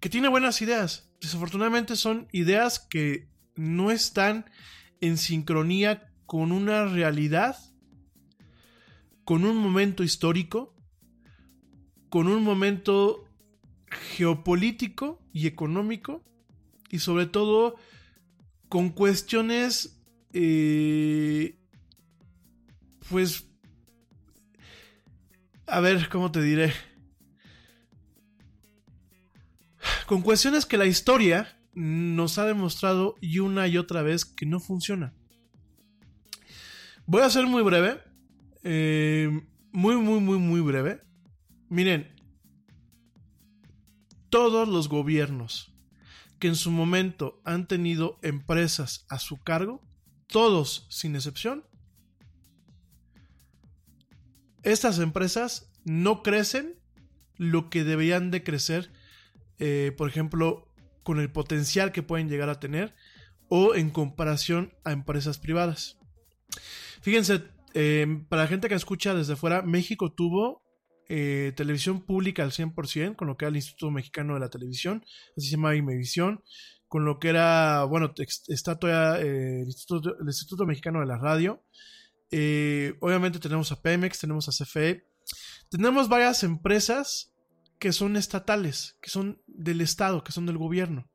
que tiene buenas ideas. Desafortunadamente son ideas que no están en sincronía con una realidad, con un momento histórico, con un momento geopolítico y económico, y sobre todo con cuestiones, eh, pues, a ver, ¿cómo te diré? Con cuestiones que la historia nos ha demostrado y una y otra vez que no funciona. Voy a ser muy breve. eh, muy, muy, muy, muy breve. Miren, todos los gobiernos que en su momento han tenido empresas a su cargo, todos sin excepción, estas empresas no crecen lo que deberían de crecer, eh, por ejemplo, con el potencial que pueden llegar a tener o en comparación a empresas privadas. Fíjense, eh, para la gente que escucha desde fuera, México tuvo eh, televisión pública al 100%, con lo que era el Instituto Mexicano de la Televisión, así se llama Imevisión, con lo que era, bueno, está todavía eh, el, Instituto, Mexicano de la Radio. Eh, obviamente tenemos a Pemex, tenemos a CFE, tenemos varias empresas que son estatales, que son del Estado, que son del gobierno.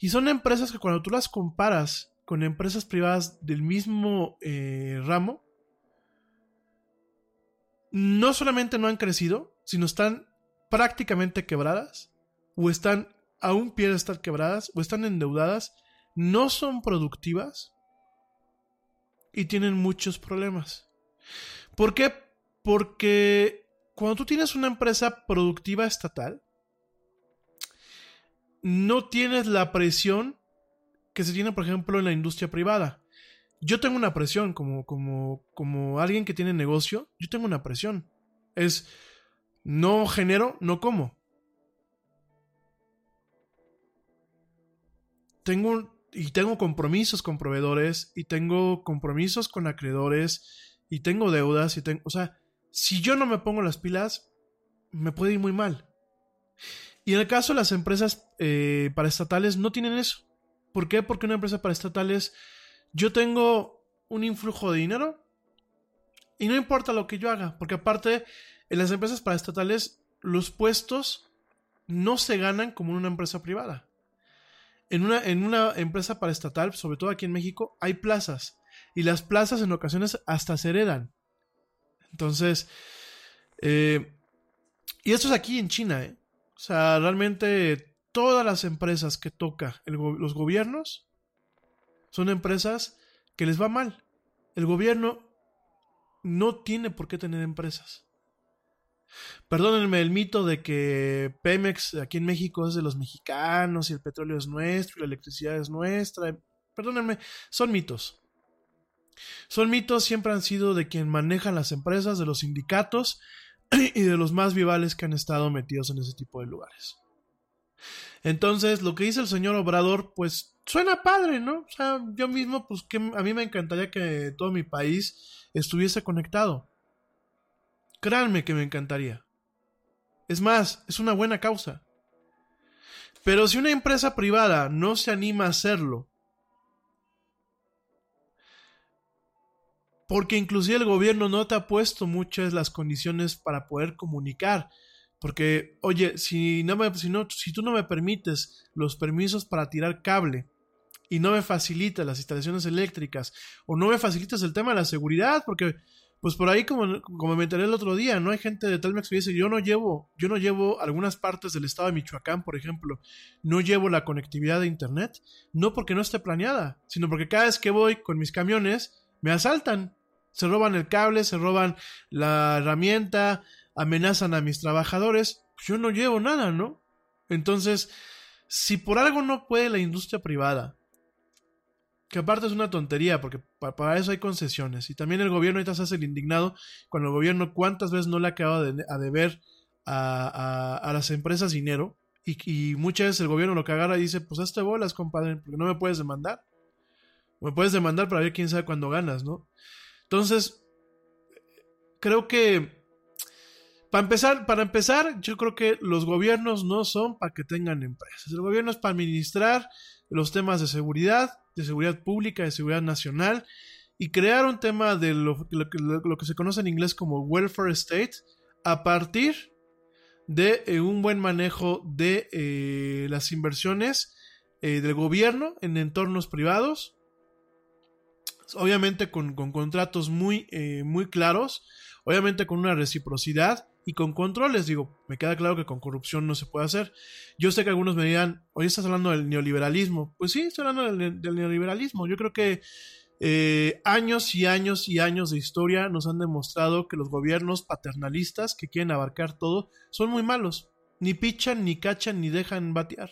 Y son empresas que cuando tú las comparas con empresas privadas del mismo ramo, no solamente no han crecido, sino están prácticamente quebradas, o están a un de estar quebradas, o están endeudadas, no son productivas y tienen muchos problemas. ¿Por qué? Porque cuando tú tienes una empresa productiva estatal, no tienes la presión que se tiene, por ejemplo, en la industria privada. Yo tengo una presión como, como, como alguien que tiene negocio, yo tengo una presión. Es, no genero, no como. Tengo, y tengo compromisos con proveedores, y tengo compromisos con acreedores, y tengo deudas, y tengo, o sea, si yo no me pongo las pilas, me puede ir muy mal. Y en el caso de las empresas eh, paraestatales no tienen eso. ¿Por qué? Porque una empresa paraestatales, yo tengo un influjo de dinero y no importa lo que yo haga, porque aparte en las empresas paraestatales los puestos no se ganan como en una empresa privada. En una, en una empresa paraestatal, sobre todo aquí en México, hay plazas y las plazas en ocasiones hasta se heredan. Entonces, eh, y esto es aquí en China, ¿eh? O sea, realmente todas las empresas que toca los gobiernos son empresas que les va mal. El gobierno no tiene por qué tener empresas. Perdónenme el mito de que Pemex aquí en México es de los mexicanos y el petróleo es nuestro y la electricidad es nuestra. Perdónenme, son mitos. Son mitos, siempre han sido de quien manejan las empresas, de los sindicatos <clears throat> y de los más vivales que han estado metidos en ese tipo de lugares. Entonces, lo que dice el señor Obrador, pues suena padre, ¿no? O sea, yo mismo, pues que a mí me encantaría que todo mi país estuviese conectado. Créanme que me encantaría. Es más, es una buena causa. Pero si una empresa privada no se anima a hacerlo, porque inclusive el gobierno no te ha puesto muchas las condiciones para poder comunicar. Porque, oye, si, no me, si, no, si tú no me permites los permisos para tirar cable y no me facilitas las instalaciones eléctricas o no me facilitas el tema de la seguridad, porque pues por ahí como, como me enteré el otro día, no hay gente de Telmex que dice, yo no llevo, yo no llevo algunas partes del estado de Michoacán, por ejemplo, no llevo la conectividad de internet, no porque no esté planeada, sino porque cada vez que voy con mis camiones me asaltan, se roban el cable, se roban la herramienta, amenazan a mis trabajadores, pues yo no llevo nada, ¿no? Entonces, si por algo no puede la industria privada, que aparte es una tontería, porque pa- para eso hay concesiones, y también el gobierno ahorita se hace el indignado, cuando el gobierno cuántas veces no le quedado de- a deber a, a- a las empresas dinero, y, y muchas veces el gobierno lo que agarra y dice, pues hazte bolas, compadre, porque no me puedes demandar. Me puedes demandar para ver quién sabe cuándo ganas, ¿no? Entonces, creo que para empezar, para empezar, yo creo que los gobiernos no son para que tengan empresas. El gobierno es para administrar los temas de seguridad, de seguridad pública, de seguridad nacional y crear un tema de lo, que- se conoce en inglés como welfare state a partir de eh, un buen manejo de eh, las inversiones eh, del gobierno en entornos privados. Obviamente con, con contratos muy, muy claros, obviamente con una reciprocidad y con controles. Digo, me queda claro que con corrupción no se puede hacer. Yo sé que algunos me dirán, hoy estás hablando del neoliberalismo. Pues sí, estoy hablando del, neoliberalismo. Yo creo que eh, años y años y años de historia nos han demostrado que los gobiernos paternalistas que quieren abarcar todo son muy malos. Ni pichan, ni cachan, ni dejan batear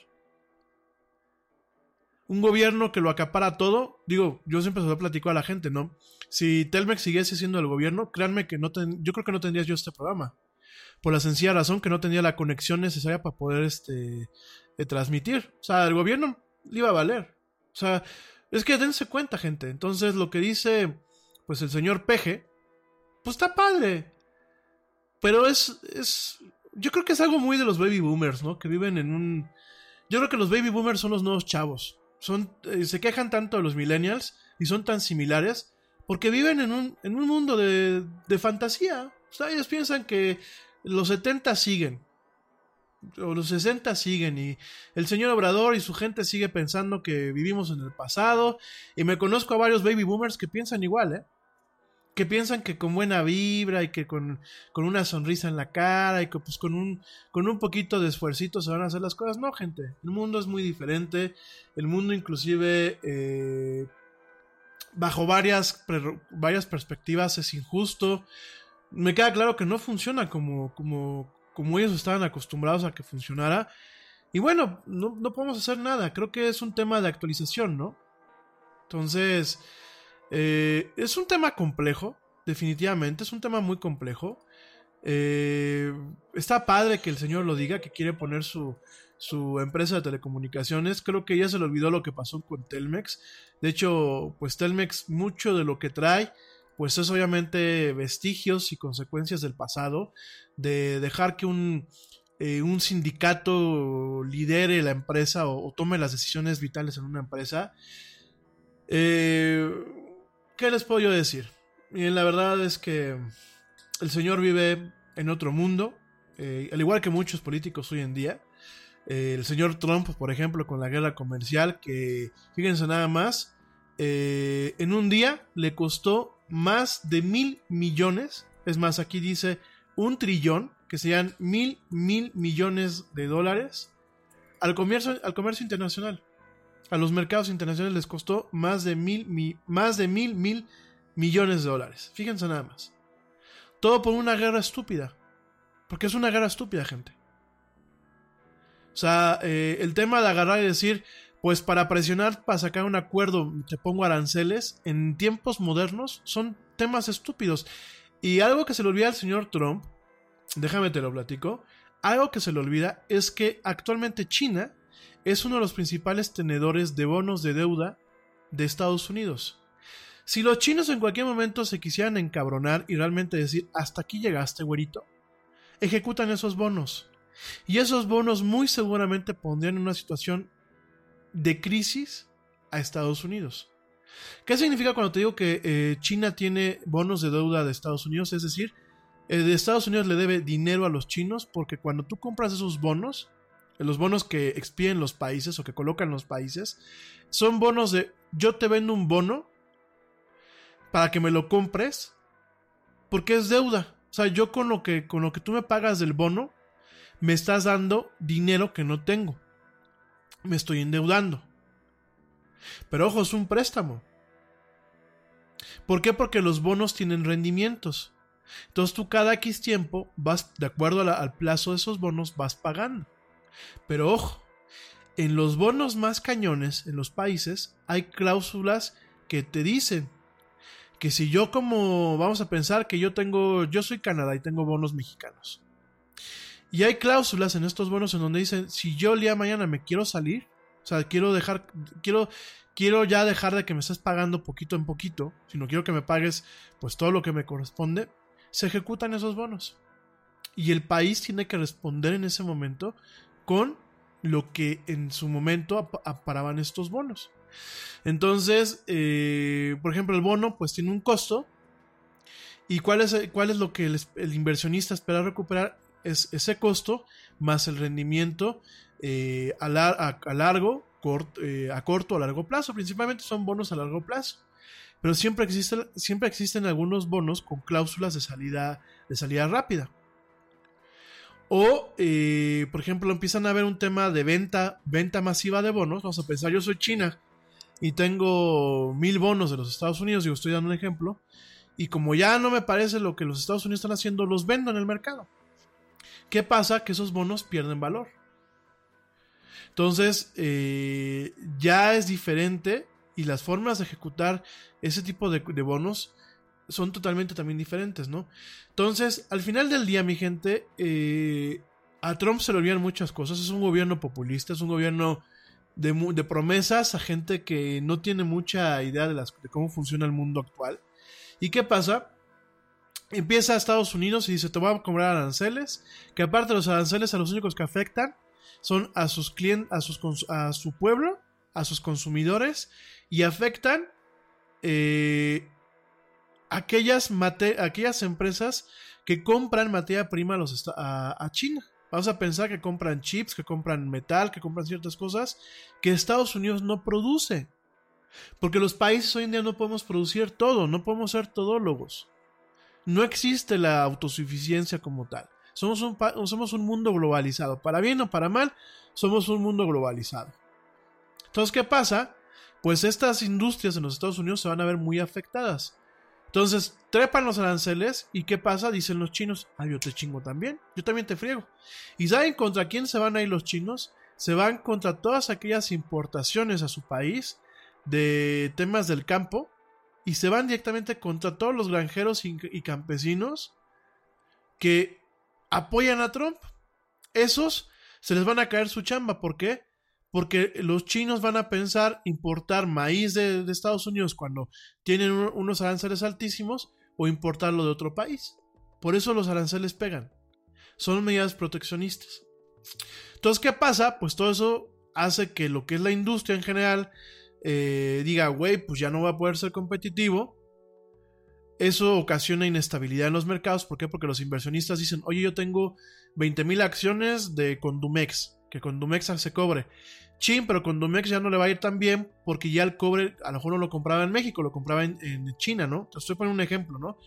un gobierno que lo acapara todo, digo, yo siempre se lo platico a la gente, ¿no? Si Telmex siguiese siendo el gobierno, créanme que no ten- yo creo que no tendría yo este programa. Por la sencilla razón que no tenía la conexión necesaria para poder este eh, transmitir. O sea, el gobierno le iba a valer. O sea, es que dense cuenta, gente. Entonces, lo que dice pues el señor Peje, pues está padre. Pero es, es. Yo creo que es algo muy de los baby boomers, ¿no? Que viven en un. Yo creo que los baby boomers son los nuevos chavos. Son, eh, se quejan tanto de los millennials y son tan similares porque viven en un, en un mundo de, de fantasía. O sea, ellos piensan que los 70 siguen. O los 60 siguen y el señor Obrador y su gente sigue pensando que vivimos en el pasado. Y me conozco a varios baby boomers que piensan igual, ¿eh? Que piensan que con buena vibra y que con, con una sonrisa en la cara y que pues con un, con un poquito de esfuercito se van a hacer las cosas. No, gente, el mundo es muy diferente. El mundo inclusive eh, bajo varias, varias perspectivas es injusto. Me queda claro que no funciona como, como, como ellos estaban acostumbrados a que funcionara. Y bueno, no, no podemos hacer nada. Creo que es un tema de actualización, ¿no? Entonces, eh, es un tema complejo, definitivamente, es un tema muy complejo. Eh, está padre que el señor lo diga, que quiere poner su, su empresa de telecomunicaciones. Creo que ya se le olvidó lo que pasó con Telmex. De hecho, pues Telmex, mucho de lo que trae, pues es obviamente vestigios y consecuencias del pasado, de dejar que un, eh, un sindicato lidere la empresa o, tome las decisiones vitales en una empresa. Eh, ¿Qué les puedo yo decir? Y la verdad es que el señor vive en otro mundo, eh, al igual que muchos políticos hoy en día. Eh, el señor Trump, por ejemplo, con la guerra comercial, que fíjense nada más, eh, en un día le costó más de mil millones, es más, aquí dice un trillón, que serían mil, mil millones de dólares, al comercio, al comercio internacional. A los mercados internacionales les costó más de mil, mi- más de mil, mil millones de dólares. Fíjense nada más. Todo por una guerra estúpida. Porque es una guerra estúpida, gente. O sea, eh, el tema de agarrar y decir, pues para presionar, para sacar un acuerdo, te pongo aranceles, en tiempos modernos son temas estúpidos. Y algo que se le olvida al señor Trump, déjame te lo platico, algo que se le olvida es que actualmente China es uno de los principales tenedores de bonos de deuda de Estados Unidos. Si los chinos en cualquier momento se quisieran encabronar y realmente decir, hasta aquí llegaste, güerito, ejecutan esos bonos. Y esos bonos muy seguramente pondrían en una situación de crisis a Estados Unidos. ¿Qué significa cuando te digo que eh, China tiene bonos de deuda de Estados Unidos? Es decir, eh, de Estados Unidos le debe dinero a los chinos porque cuando tú compras esos bonos, los bonos que expiden los países o que colocan los países, son bonos de yo te vendo un bono para que me lo compres porque es deuda. O sea, yo con lo que con lo que tú me pagas del bono me estás dando dinero que no tengo. Me estoy endeudando. Pero ojo, es un préstamo. ¿Por qué? Porque los bonos tienen rendimientos. Entonces tú cada X tiempo vas, de acuerdo al plazo de esos bonos, vas pagando. Pero ojo, en los bonos más cañones, en los países, hay cláusulas que te dicen que si yo como, vamos a pensar que yo tengo, yo soy Canadá y tengo bonos mexicanos. Y hay cláusulas en estos bonos en donde dicen, si yo el día de mañana me quiero salir, o sea, quiero dejar, quiero, quiero ya dejar de que me estés pagando poquito en poquito, sino quiero que me pagues pues todo lo que me corresponde, se ejecutan esos bonos. Y el país tiene que responder en ese momento con lo que en su momento ap- aparaban estos bonos. Entonces, eh, por ejemplo, el bono pues tiene un costo. ¿Y cuál es, cuál es lo que el inversionista espera recuperar? Es ese costo más el rendimiento eh, a, lar- a- a largo, eh, a corto a largo plazo. Principalmente son bonos a largo plazo. Pero siempre, siempre existen algunos bonos con cláusulas de salida, de salida rápida. O, eh, por ejemplo, empiezan a haber un tema de venta, venta masiva de bonos. Vamos a pensar, yo soy China y tengo mil bonos de los Estados Unidos, digo, estoy dando un ejemplo. Y como ya no me parece lo que los Estados Unidos están haciendo, los vendo en el mercado. ¿Qué pasa? Que esos bonos pierden valor. Entonces, eh, ya es diferente y las formas de ejecutar ese tipo de, bonos son totalmente también diferentes, ¿no? Entonces, al final del día, mi gente, eh, a Trump se le olvidan muchas cosas. Es un gobierno populista, es un gobierno de, promesas a gente que no tiene mucha idea de, de cómo funciona el mundo actual. ¿Y qué pasa? Empieza Estados Unidos y dice, te voy a cobrar aranceles, que aparte los aranceles a los únicos que afectan son a sus clientes, a, a su pueblo, a sus consumidores, y afectan eh, aquellas, mate- aquellas empresas que compran materia prima a, a, a China. Vamos a pensar que compran chips, que compran metal, que compran ciertas cosas que Estados Unidos no produce. Porque los países hoy en día no podemos producir todo, no podemos ser todólogos. No existe la autosuficiencia como tal. Somos un, somos un mundo globalizado. Para bien o para mal, somos un mundo globalizado. Entonces, ¿qué pasa? Pues estas industrias en los Estados Unidos se van a ver muy afectadas. Entonces, trepan los aranceles y ¿qué pasa? Dicen los chinos, ah, yo te chingo también, yo también te friego. ¿Y saben contra quién se van a ir los chinos? Se van contra todas aquellas importaciones a su país de temas del campo y se van directamente contra todos los granjeros y, campesinos que apoyan a Trump. Esos se les van a caer su chamba. ¿Por qué? Porque los chinos van a pensar importar maíz de, Estados Unidos cuando tienen un- unos aranceles altísimos o importarlo de otro país. Por eso los aranceles pegan. Son medidas proteccionistas. Entonces, ¿qué pasa? Pues todo eso hace que lo que es la industria en general eh, diga, güey, pues ya no va a poder ser competitivo. Eso ocasiona inestabilidad en los mercados. ¿Por qué? Porque los inversionistas dicen, oye, yo tengo 20 mil acciones de Condumex, que Condumex se cobre. Chin, pero Condumex ya no le va a ir tan bien porque ya el cobre a lo mejor no lo compraba en México, lo compraba en, en China, ¿no? Te estoy poniendo un ejemplo, ¿no?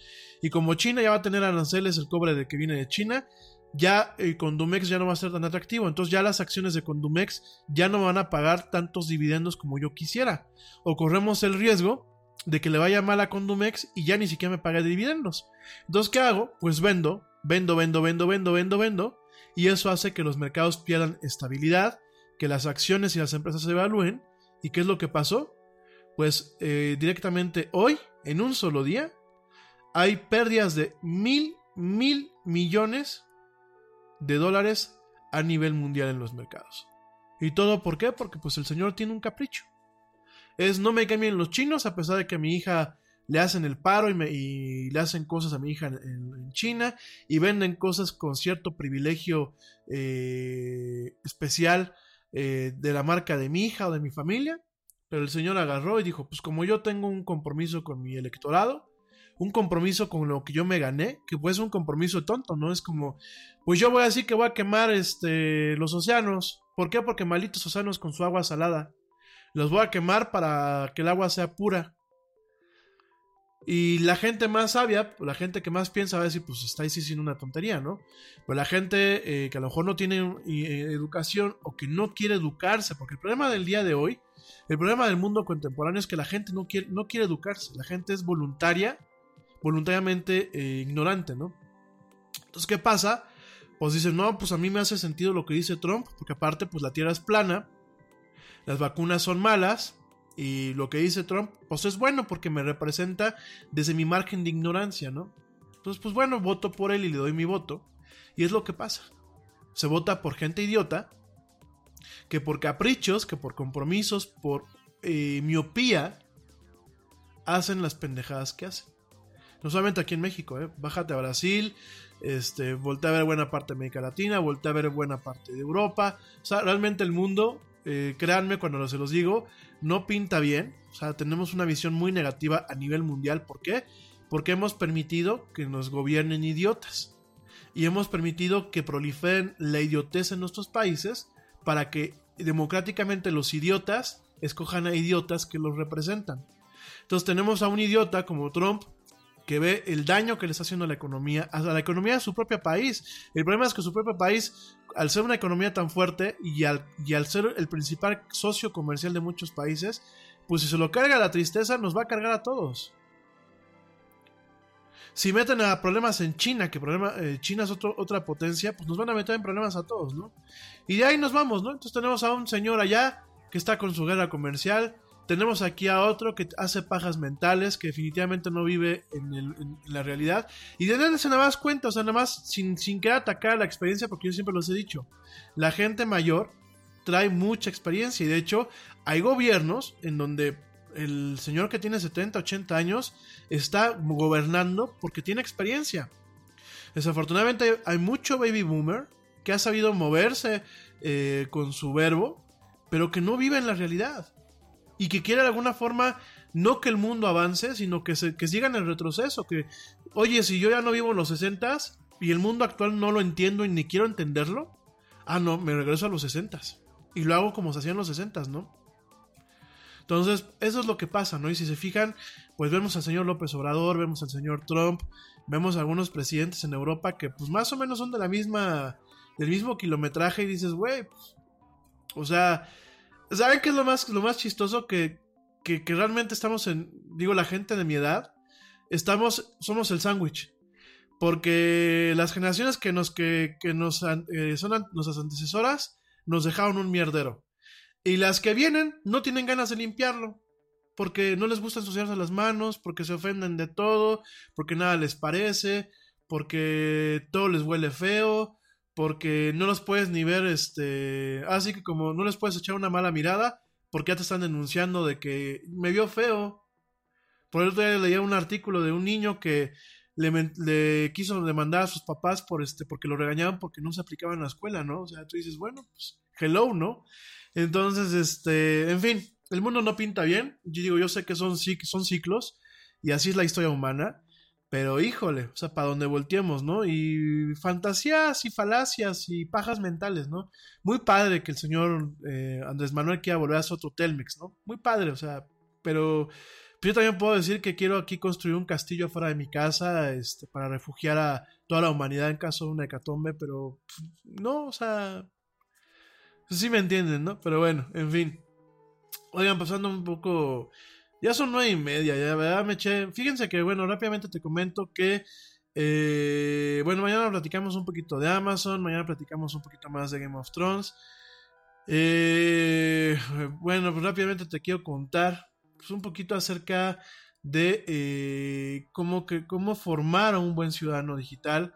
Y como China ya va a tener aranceles el cobre de que viene de China, ya eh, Condumex ya no va a ser tan atractivo. Entonces ya las acciones de Condumex ya no van a pagar tantos dividendos como yo quisiera. O corremos el riesgo de que le vaya mal a Condumex y ya ni siquiera me pague dividendos. Entonces, ¿qué hago? Pues vendo, vendo, vendo, vendo, vendo, vendo, vendo. Y eso hace que los mercados pierdan estabilidad, que las acciones y las empresas se evalúen. ¿Y qué es lo que pasó? Pues eh, directamente hoy, en un solo día, hay pérdidas de mil, mil millones de dólares a nivel mundial en los mercados. ¿Y todo por qué? Porque pues el señor tiene un capricho. Es no me cambien los chinos a pesar de que a mi hija le hacen el paro y, me- y le hacen cosas a mi hija en, China y venden cosas con cierto privilegio eh, especial eh, de la marca de mi hija o de mi familia. Pero el señor agarró y dijo, pues como yo tengo un compromiso con mi electorado, un compromiso con lo que yo me gané, que pues es un compromiso tonto, ¿no? Es como, pues yo voy a decir que voy a quemar este, los océanos. ¿Por qué? Porque malditos océanos con su agua salada. Los voy a quemar para que el agua sea pura. Y la gente más sabia, la gente que más piensa va a decir, pues está ahí sí siendo una tontería, ¿no? Pero la gente eh, que a lo mejor no tiene eh, educación o que no quiere educarse, porque el problema del día de hoy, el problema del mundo contemporáneo es que la gente no quiere, no quiere educarse, la gente es voluntaria, voluntariamente eh, ignorante, ¿no? Entonces, ¿qué pasa? Pues dicen, no, pues a mí me hace sentido lo que dice Trump, porque aparte, pues la Tierra es plana, las vacunas son malas, y lo que dice Trump, pues es bueno porque me representa desde mi margen de ignorancia, ¿no? Entonces, pues bueno, voto por él y le doy mi voto. Y es lo que pasa. Se vota por gente idiota, que por caprichos, que por compromisos, por eh, miopía, hacen las pendejadas que hacen. No solamente aquí en México, ¿eh? Bájate a Brasil, este, voltea a ver buena parte de América Latina, voltea a ver buena parte de Europa. O sea, realmente el mundo, eh, créanme cuando se los digo, no pinta bien. O sea, tenemos una visión muy negativa a nivel mundial. ¿Por qué? Porque hemos permitido que nos gobiernen idiotas. Y hemos permitido que proliferen la idiotez en nuestros países para que democráticamente los idiotas escojan a idiotas que los representan. Entonces tenemos a un idiota como Trump que ve el daño que le está haciendo a la economía, a la economía de su propio país. El problema es que su propio país, al ser una economía tan fuerte y al, y al ser el principal socio comercial de muchos países, pues si se lo carga la tristeza, nos va a cargar a todos. Si meten a problemas en China, que problema, eh, China es otra potencia, pues nos van a meter en problemas a todos, ¿no? Y de ahí nos vamos, ¿no? Entonces tenemos a un señor allá que está con su guerra comercial. Tenemos aquí a otro que hace pajas mentales, que definitivamente no vive en, la realidad. Y de nada se nada más cuenta, o sea, nada más sin, sin querer atacar la experiencia, porque yo siempre los he dicho. La gente mayor trae mucha experiencia y de hecho hay gobiernos en donde el señor que tiene 70, 80 años está gobernando porque tiene experiencia. Desafortunadamente hay mucho baby boomer que ha sabido moverse eh, con su verbo, pero que no vive en la realidad. Y que quiere de alguna forma no que el mundo avance, sino que, se, que siga en el retroceso. Que, oye, si yo ya no vivo en los 60 y el mundo actual no lo entiendo y ni quiero entenderlo, ah, no, me regreso a los 60 y lo hago como se hacía en los 60 ¿no? Entonces, eso es lo que pasa, ¿no? Y si se fijan, pues vemos al señor López Obrador, vemos al señor Trump, vemos a algunos presidentes en Europa que pues más o menos son de la misma, del mismo kilometraje y dices, güey, pues, o sea, ¿saben qué es lo más, lo más chistoso? Que, que, realmente estamos en, digo, la gente de mi edad, estamos, somos el sándwich. Porque las generaciones que nos, que, que nos eh, son nuestras antecesoras nos dejaron un mierdero. Y las que vienen no tienen ganas de limpiarlo. Porque no les gusta ensuciarse las manos, porque se ofenden de todo, porque nada les parece, porque todo les huele feo, porque no los puedes ni ver, este... Así que como no les puedes echar una mala mirada, porque ya te están denunciando de que me vio feo. Por el otro día leía un artículo de un niño que le, quiso demandar a sus papás por este, porque lo regañaban porque no se aplicaba en la escuela, ¿no? O sea, tú dices, bueno, pues, hello, ¿no? Entonces, este, en fin, el mundo no pinta bien. Yo digo, yo sé que son, son ciclos y así es la historia humana. Pero híjole, o sea, para donde volteemos, ¿no? Y fantasías y falacias y pajas mentales, ¿no? Muy padre que el señor eh, Andrés Manuel quiera volver a su otro Telmex, ¿no? Muy padre, o sea, pero pero yo también puedo decir que quiero aquí construir un castillo fuera de mi casa este, para refugiar a toda la humanidad en caso de una hecatombe, pero pff, no, o sea, sí me entienden, ¿no? Pero bueno, en fin. Oigan, pasando un poco, ya son nueve y media, ya, ¿verdad? Me eché, fíjense que, bueno, rápidamente te comento que, eh, bueno, mañana platicamos un poquito de Amazon, mañana platicamos un poquito más de Game of Thrones. Eh, bueno, pues rápidamente te quiero contar pues, un poquito acerca de eh, cómo, que, cómo formar a un buen ciudadano digital.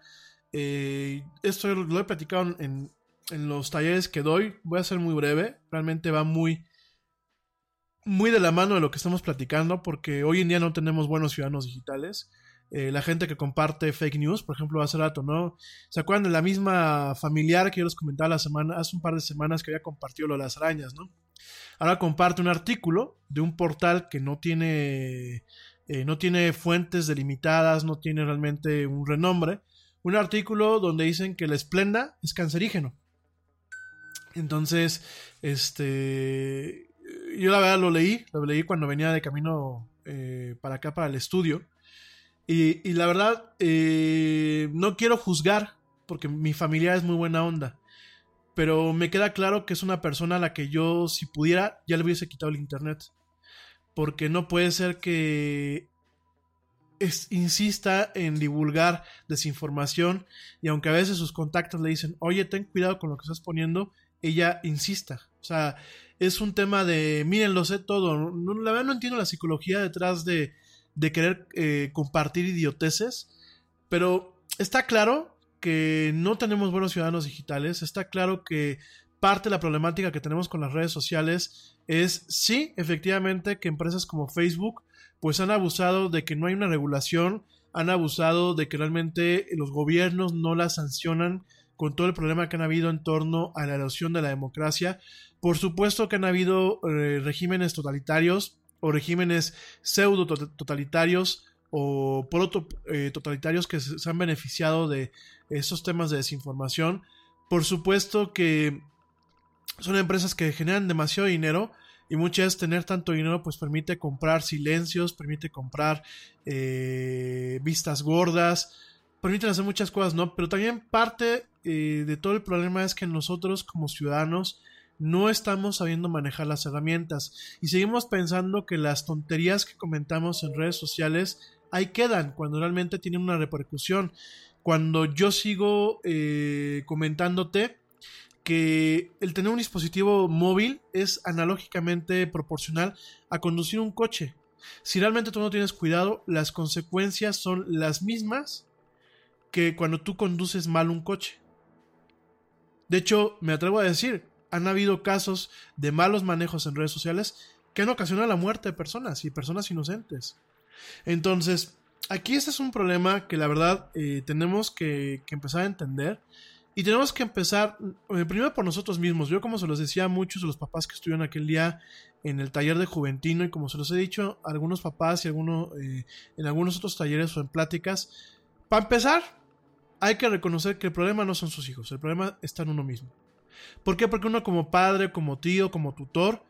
Eh, esto lo he platicado en, en los talleres que doy. Voy a ser muy breve. Realmente va muy, muy de la mano de lo que estamos platicando porque hoy en día no tenemos buenos ciudadanos digitales. Eh, la gente que comparte fake news, por ejemplo, hace rato, ¿no? ¿Se acuerdan de la misma familiar que yo les comentaba la semana, hace un par de semanas que había compartido lo de las arañas, ¿no? Ahora comparte un artículo de un portal que no tiene, eh, no tiene fuentes delimitadas, no tiene realmente un renombre. Un artículo donde dicen que la esplenda es cancerígeno. Entonces, este, yo la verdad lo leí, lo leí cuando venía de camino eh, para acá, para el estudio. Y, y la verdad, eh, no quiero juzgar, porque mi familia es muy buena onda. Pero me queda claro que es una persona a la que yo, si pudiera, ya le hubiese quitado el internet. Porque no puede ser que insista en divulgar desinformación y aunque a veces sus contactos le dicen, oye, ten cuidado con lo que estás poniendo, ella insista. O sea, es un tema de, miren, lo sé todo. No, la verdad no entiendo la psicología detrás de, de querer eh, compartir idioteces, pero está claro que no tenemos buenos ciudadanos digitales, está claro que parte de la problemática que tenemos con las redes sociales es, sí, efectivamente, que empresas como Facebook pues han abusado de que no hay una regulación, han abusado de que realmente los gobiernos no las sancionan con todo el problema que han habido en torno a la erosión de la democracia. Por supuesto que han habido eh, regímenes totalitarios o regímenes pseudo totalitarios o proto eh, totalitarios que se, han beneficiado de esos temas de desinformación. Por supuesto que son empresas que generan demasiado dinero y muchas tener tanto dinero pues permite comprar silencios, permite comprar eh, vistas gordas, permiten hacer muchas cosas, ¿no? Pero también parte de todo el problema es que nosotros como ciudadanos no estamos sabiendo manejar las herramientas y seguimos pensando que las tonterías que comentamos en redes sociales ahí quedan cuando realmente tienen una repercusión. Cuando yo sigo eh, comentándote que el tener un dispositivo móvil es analógicamente proporcional a conducir un coche. Si realmente tú no tienes cuidado, las consecuencias son las mismas que cuando tú conduces mal un coche. De hecho, me atrevo a decir, han habido casos de malos manejos en redes sociales que han ocasionado la muerte de personas y personas inocentes. Entonces, aquí este es un problema que la verdad eh, tenemos que, empezar a entender. Y tenemos que empezar, eh, primero por nosotros mismos. Yo, como se los decía a muchos de los papás que estuvieron aquel día en el taller de Juventino, y como se los he dicho a algunos papás y eh, en algunos otros talleres o en pláticas, para empezar, hay que reconocer que el problema no son sus hijos, el problema está en uno mismo. ¿Por qué? Porque uno como padre, como tío, como tutor,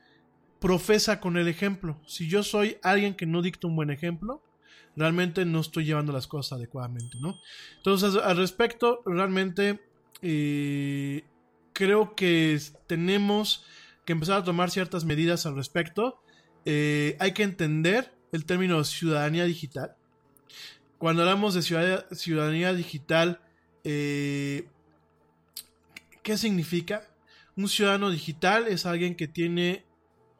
profesa con el ejemplo. Si yo soy alguien que no dicta un buen ejemplo, realmente no estoy llevando las cosas adecuadamente, ¿no? Entonces, al respecto, realmente eh, creo que tenemos que empezar a tomar ciertas medidas al respecto. Eh, hay que entender el término ciudadanía digital. Cuando hablamos de ciudad- ciudadanía digital, eh, ¿qué significa? Un ciudadano digital es alguien que tiene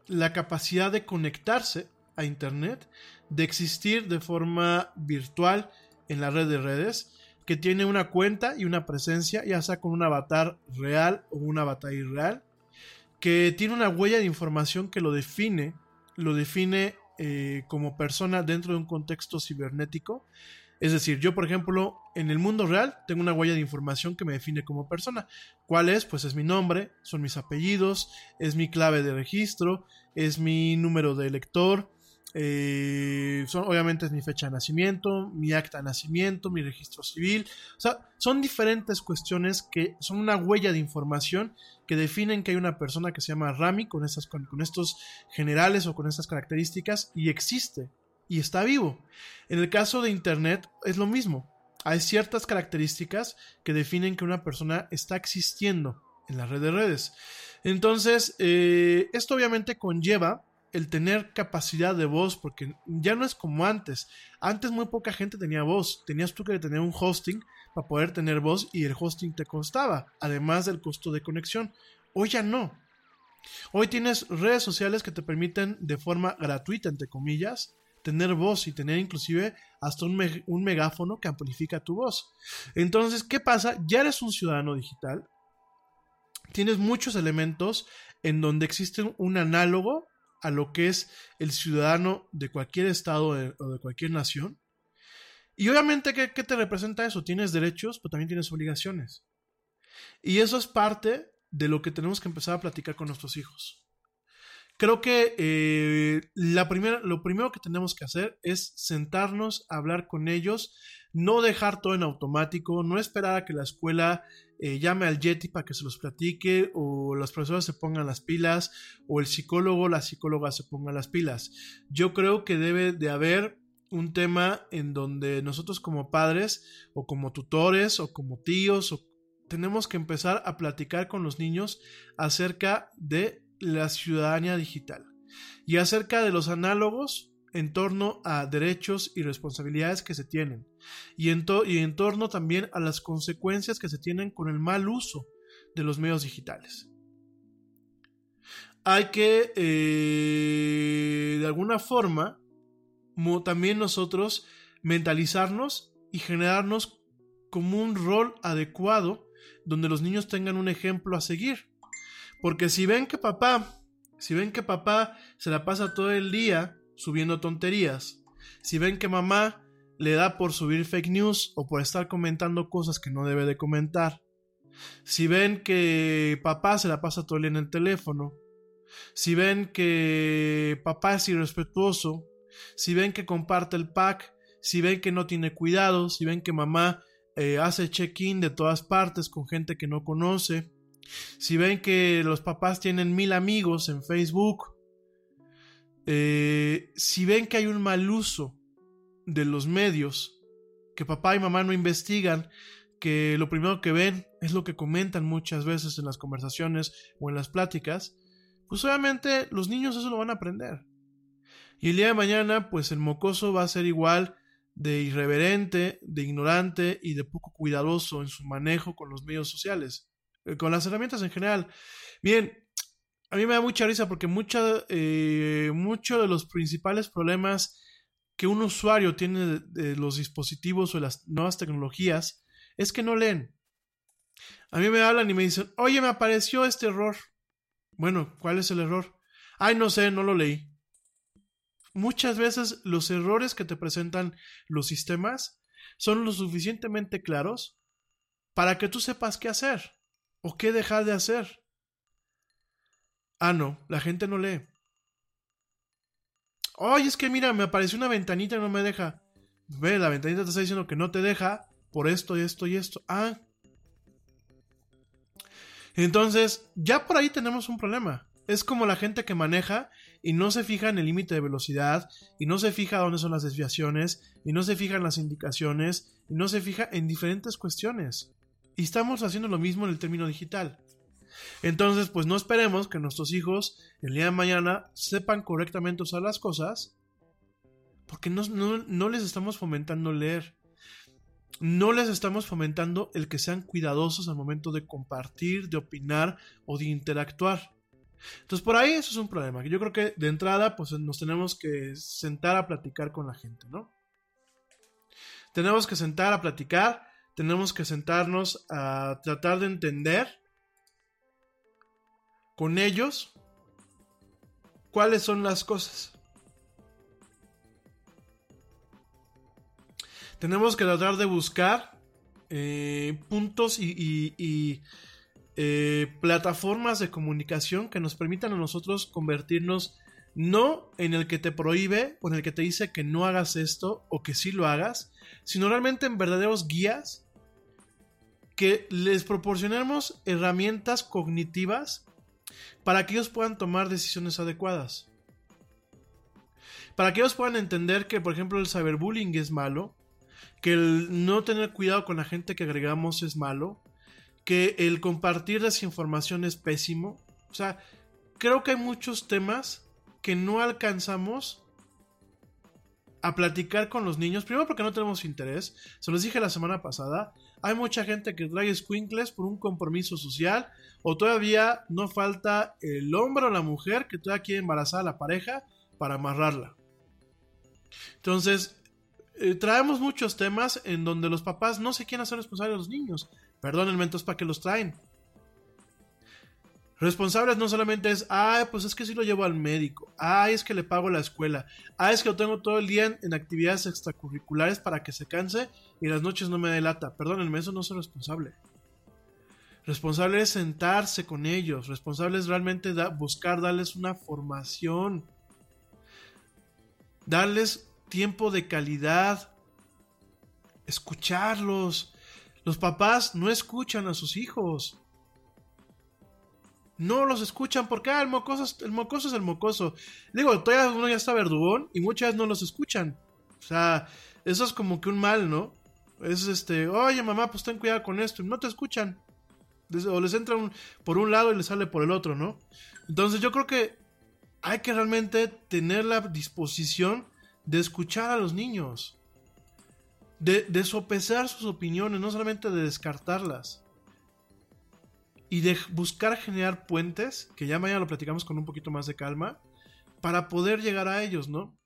la capacidad de conectarse a Internet, de existir de forma virtual en la red de redes, que tiene una cuenta y una presencia, ya sea con un avatar real o un avatar irreal, que tiene una huella de información que lo define, lo define eh, como persona dentro de un contexto cibernético. Es decir, yo, por ejemplo, en el mundo real tengo una huella de información que me define como persona. ¿Cuál es? Pues es mi nombre, son mis apellidos, es mi clave de registro, es mi número de elector, eh, son, obviamente es mi fecha de nacimiento, mi acta de nacimiento, mi registro civil. O sea, son diferentes cuestiones que son una huella de información que definen que hay una persona que se llama Rami con, estas, con, con estos generales o con estas características y existe y está vivo. En el caso de Internet es lo mismo. Hay ciertas características que definen que una persona está existiendo en la red de redes. Entonces, eh, esto obviamente conlleva el tener capacidad de voz, porque ya no es como antes. Antes muy poca gente tenía voz. Tenías tú que tener un hosting para poder tener voz y el hosting te costaba, además del costo de conexión. Hoy ya no. Hoy tienes redes sociales que te permiten de forma gratuita, entre comillas, tener voz y tener inclusive hasta un, me un megáfono que amplifica tu voz. Entonces, ¿qué pasa? Ya eres un ciudadano digital. Tienes muchos elementos en donde existe un análogo a lo que es el ciudadano de cualquier estado o de cualquier nación. Y obviamente, ¿qué, ¿qué, te representa eso? Tienes derechos, pero también tienes obligaciones. Y eso es parte de lo que tenemos que empezar a platicar con nuestros hijos. Creo que eh, la primera, lo primero que tenemos que hacer es sentarnos a hablar con ellos, no dejar todo en automático, no esperar a que la escuela eh, llame al Yeti para que se los platique, o los profesores se pongan las pilas, o el psicólogo la psicóloga se pongan las pilas. Yo creo que debe de haber un tema en donde nosotros como padres, o como tutores, o como tíos, o tenemos que empezar a platicar con los niños acerca de la ciudadanía digital y acerca de los análogos en torno a derechos y responsabilidades que se tienen y en, torno también a las consecuencias que se tienen con el mal uso de los medios digitales. Hay que, eh, de alguna forma, también nosotros mentalizarnos y generarnos como un rol adecuado donde los niños tengan un ejemplo a seguir. Porque si ven que papá, si ven que papá se la pasa todo el día subiendo tonterías, si ven que mamá le da por subir fake news o por estar comentando cosas que no debe de comentar, si ven que papá se la pasa todo el día en el teléfono, si ven que papá es irrespetuoso, si ven que comparte el pack, si ven que no tiene cuidado, si ven que mamá eh, hace check-in de todas partes con gente que no conoce, si ven que los papás tienen mil amigos en Facebook, eh, si ven que hay un mal uso de los medios, que papá y mamá no investigan, que lo primero que ven es lo que comentan muchas veces en las conversaciones o en las pláticas, pues obviamente los niños eso lo van a aprender. Y el día de mañana, pues el mocoso va a ser igual de irreverente, de ignorante y de poco cuidadoso en su manejo con los medios sociales, con las herramientas en general. Bien, a mí me da mucha risa porque eh, mucho de los principales problemas que un usuario tiene de los dispositivos o de las nuevas tecnologías es que no leen. A mí me hablan y me dicen, oye, me apareció este error. Bueno, ¿cuál es el error? Ay, no sé, no lo leí. Muchas veces los errores que te presentan los sistemas son lo suficientemente claros para que tú sepas qué hacer o qué dejar de hacer. Ah, no, la gente no lee. Oye, es que mira, me apareció una ventanita y no me deja. Ve, la ventanita te está diciendo que no te deja por esto y esto y esto. Ah. Entonces, ya por ahí tenemos un problema. Es como la gente que maneja y no se fija en el límite de velocidad, y no se fija dónde son las desviaciones, y no se fija en las indicaciones, y no se fija en diferentes cuestiones. Y estamos haciendo lo mismo en el término digital. Entonces, pues no esperemos que nuestros hijos el día de mañana sepan correctamente usar las cosas, porque no, les estamos fomentando leer. No les estamos fomentando el que sean cuidadosos al momento de compartir, de opinar o de interactuar. Entonces por ahí eso es un problema. Yo creo que de entrada pues nos tenemos que sentar a platicar con la gente, ¿no? Tenemos que sentar a platicar, tenemos que sentarnos a tratar de entender con ellos cuáles son las cosas. Tenemos que tratar de buscar eh, puntos y, eh, plataformas de comunicación que nos permitan a nosotros convertirnos no en el que te prohíbe o en el que te dice que no hagas esto o que sí lo hagas, sino realmente en verdaderos guías que les proporcionemos herramientas cognitivas para que ellos puedan tomar decisiones adecuadas. Para que ellos puedan entender que, por ejemplo, el cyberbullying es malo, que el no tener cuidado con la gente que agregamos es malo, que el compartir desinformación es pésimo. O sea, creo que hay muchos temas que no alcanzamos a platicar con los niños. Primero porque no tenemos interés. Se los dije la semana pasada. Hay mucha gente que trae squinkles por un compromiso social. O todavía no falta el hombre o la mujer que todavía quiere embarazar a la pareja para amarrarla. Entonces, eh, traemos muchos temas en donde los papás no se quieren hacer responsables de los niños. Perdónenme, entonces, ¿para qué los traen? Responsables no solamente es, ay, pues es que sí lo llevo al médico, ay, es que le pago la escuela, ay, es que lo tengo todo el día en, actividades extracurriculares para que se canse y las noches no me delata. Perdónenme, eso no es responsable. Responsable es sentarse con ellos, responsable es realmente buscar darles una formación, darles tiempo de calidad, escucharlos. Los papás no escuchan a sus hijos. No los escuchan porque ah, el, mocoso es, el mocoso es el mocoso. Digo, todavía uno ya está verdugón y muchas no los escuchan. O sea, eso es como que un mal, ¿no? Es este, oye mamá, pues ten cuidado con esto. No te escuchan. O les entra por un lado y les sale por el otro, ¿no? Entonces yo creo que hay que realmente tener la disposición de escuchar a los niños, de, de sopesar sus opiniones, no solamente de descartarlas. Y de buscar generar puentes, que ya mañana lo platicamos con un poquito más de calma, para poder llegar a ellos, ¿no?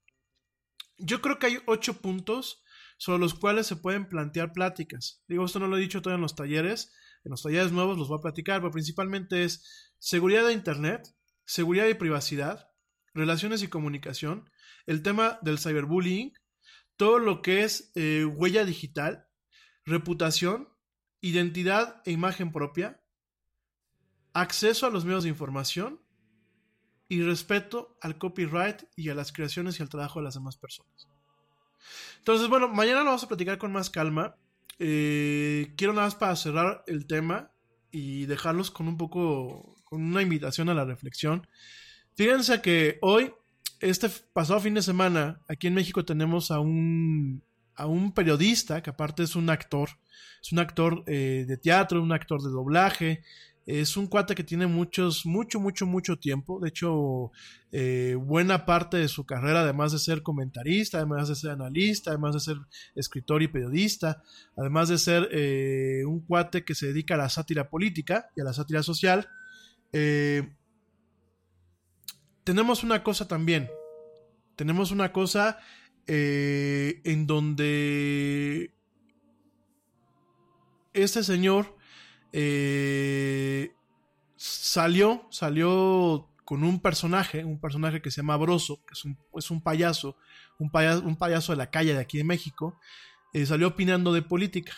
Yo creo que hay ocho puntos sobre los cuales se pueden plantear pláticas. Digo, esto no lo he dicho todavía en los talleres, en los talleres nuevos los voy a platicar, pero principalmente es seguridad de Internet, seguridad y privacidad, relaciones y comunicación, el tema del cyberbullying, todo lo que es eh, huella digital, reputación, identidad e imagen propia, acceso a los medios de información y respeto al copyright y a las creaciones y al trabajo de las demás personas. Entonces, bueno, mañana lo vamos a platicar con más calma. Eh, quiero nada más para cerrar el tema y dejarlos con un poco, con una invitación a la reflexión. Fíjense que hoy, este pasado fin de semana, aquí en México tenemos a un, a un periodista que aparte es un actor, es un actor eh, de teatro, un actor de doblaje, es un cuate que tiene muchos, mucho, mucho, mucho tiempo. De hecho, eh, buena parte de su carrera, además de ser comentarista, además de ser analista, además de ser escritor y periodista, además de ser eh, un cuate que se dedica a la sátira política y a la sátira social, eh, tenemos una cosa también. Tenemos una cosa en donde este señor eh, salió, salió con un personaje, un personaje que se llama Broso, que es un, es un payaso, un payaso, un payaso de la calle de aquí de México, eh, salió opinando de política.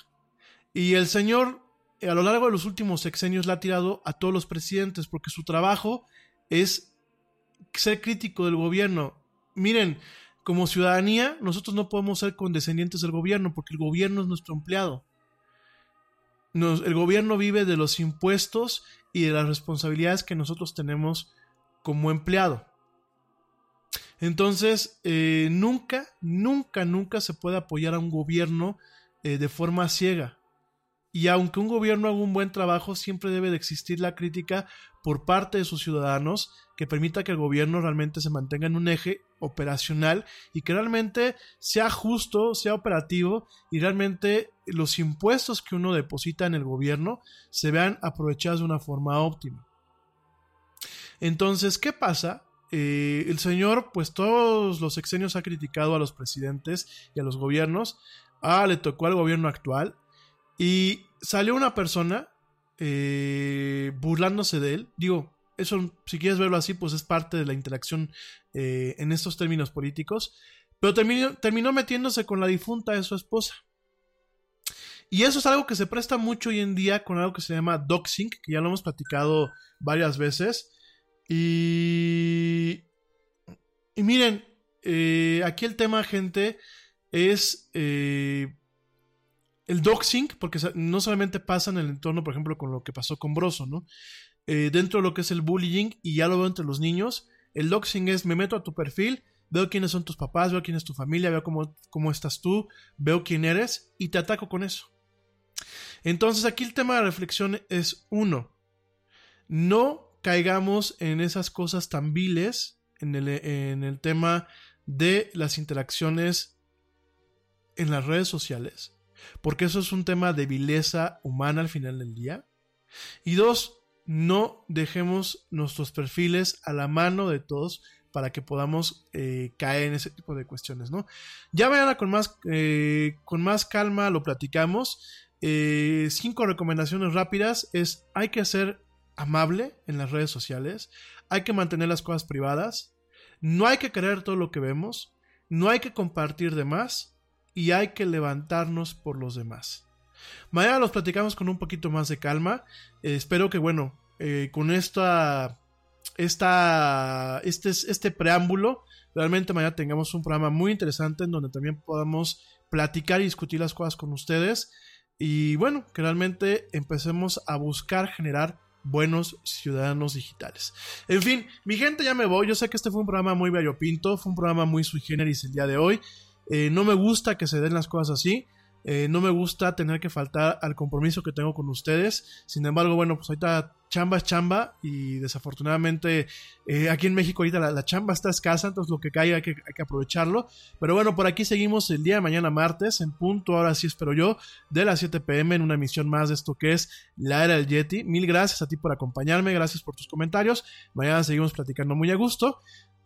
Y el señor, a lo largo de los últimos sexenios, le ha tirado a todos los presidentes, porque su trabajo es ser crítico del gobierno. Miren, como ciudadanía, nosotros no podemos ser condescendientes del gobierno, porque el gobierno es nuestro empleado el gobierno vive de los impuestos y de las responsabilidades que nosotros tenemos como empleado. Entonces, eh, nunca, nunca, nunca se puede apoyar a un gobierno eh, de forma ciega. Y aunque un gobierno haga un buen trabajo, siempre debe de existir la crítica por parte de sus ciudadanos que permita que el gobierno realmente se mantenga en un eje operacional y que realmente sea justo, sea operativo y realmente los impuestos que uno deposita en el gobierno se vean aprovechados de una forma óptima. Entonces, ¿qué pasa? Eh, el señor, pues todos los sexenios ha criticado a los presidentes y a los gobiernos. Ah, le tocó al gobierno actual. Y salió una persona eh, burlándose de él. Digo, eso, si quieres verlo así, pues es parte de la interacción eh, en estos términos políticos. Pero terminó, terminó metiéndose con la difunta de su esposa. Y eso es algo que se presta mucho hoy en día con algo que se llama doxing, que ya lo hemos platicado varias veces. Y, y miren, eh, aquí el tema, gente, es el doxing, porque no solamente pasa en el entorno, por ejemplo, con lo que pasó con Broso, ¿no? Eh, dentro de lo que es el bullying, y ya lo veo entre los niños, el doxing es me meto a tu perfil, veo quiénes son tus papás, veo quién es tu familia, veo cómo, cómo estás tú, veo quién eres y te ataco con eso. Entonces aquí el tema de reflexión es uno, no caigamos en esas cosas tan viles en el, en el tema de las interacciones en las redes sociales porque eso es un tema de vileza humana al final del día. Y dos, no dejemos nuestros perfiles a la mano de todos para que podamos eh, caer en ese tipo de cuestiones, ¿no? Ya mañana con más, eh, con más calma lo platicamos. Eh, cinco recomendaciones rápidas es hay que ser amable en las redes sociales, hay que mantener las cosas privadas, no hay que creer todo lo que vemos, no hay que compartir de más y hay que levantarnos por los demás. Mañana los platicamos con un poquito más de calma. Eh, espero que, bueno, eh, con esta, esta, este, este preámbulo, realmente mañana tengamos un programa muy interesante en donde también podamos platicar y discutir las cosas con ustedes. Y bueno, que realmente empecemos a buscar generar buenos ciudadanos digitales. En fin, mi gente, ya me voy. Yo sé que este fue un programa muy variopinto, fue un programa muy sui generis el día de hoy. Eh, no me gusta que se den las cosas así. Eh, no me gusta tener que faltar al compromiso que tengo con ustedes. Sin embargo, bueno, pues ahorita chamba es chamba y desafortunadamente eh, aquí en México ahorita la, la chamba está escasa, entonces lo que caiga hay que, hay que aprovecharlo. Pero bueno, por aquí seguimos el día de mañana martes, en punto, ahora sí espero yo, de las 7 pm en una emisión más de esto que es La Era del Yeti. Mil gracias a ti por acompañarme, gracias por tus comentarios. Mañana seguimos platicando muy a gusto.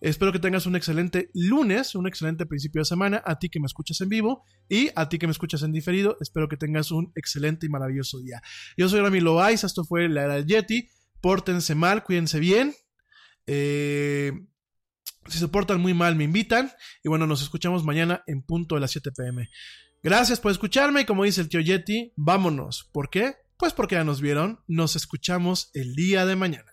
Espero que tengas un excelente lunes, un excelente principio de semana, a ti que me escuchas en vivo y a ti que me escuchas en diferido. Espero que tengas un excelente y maravilloso día. Yo soy Rami Loaiza, esto fue La Era del Yeti. Pórtense mal, cuídense bien. Eh, si se portan muy mal, me invitan. Y bueno, nos escuchamos mañana en punto de las 7 pm. Gracias por escucharme y como dice el tío Yeti, vámonos. ¿Por qué? Pues porque ya nos vieron. Nos escuchamos el día de mañana.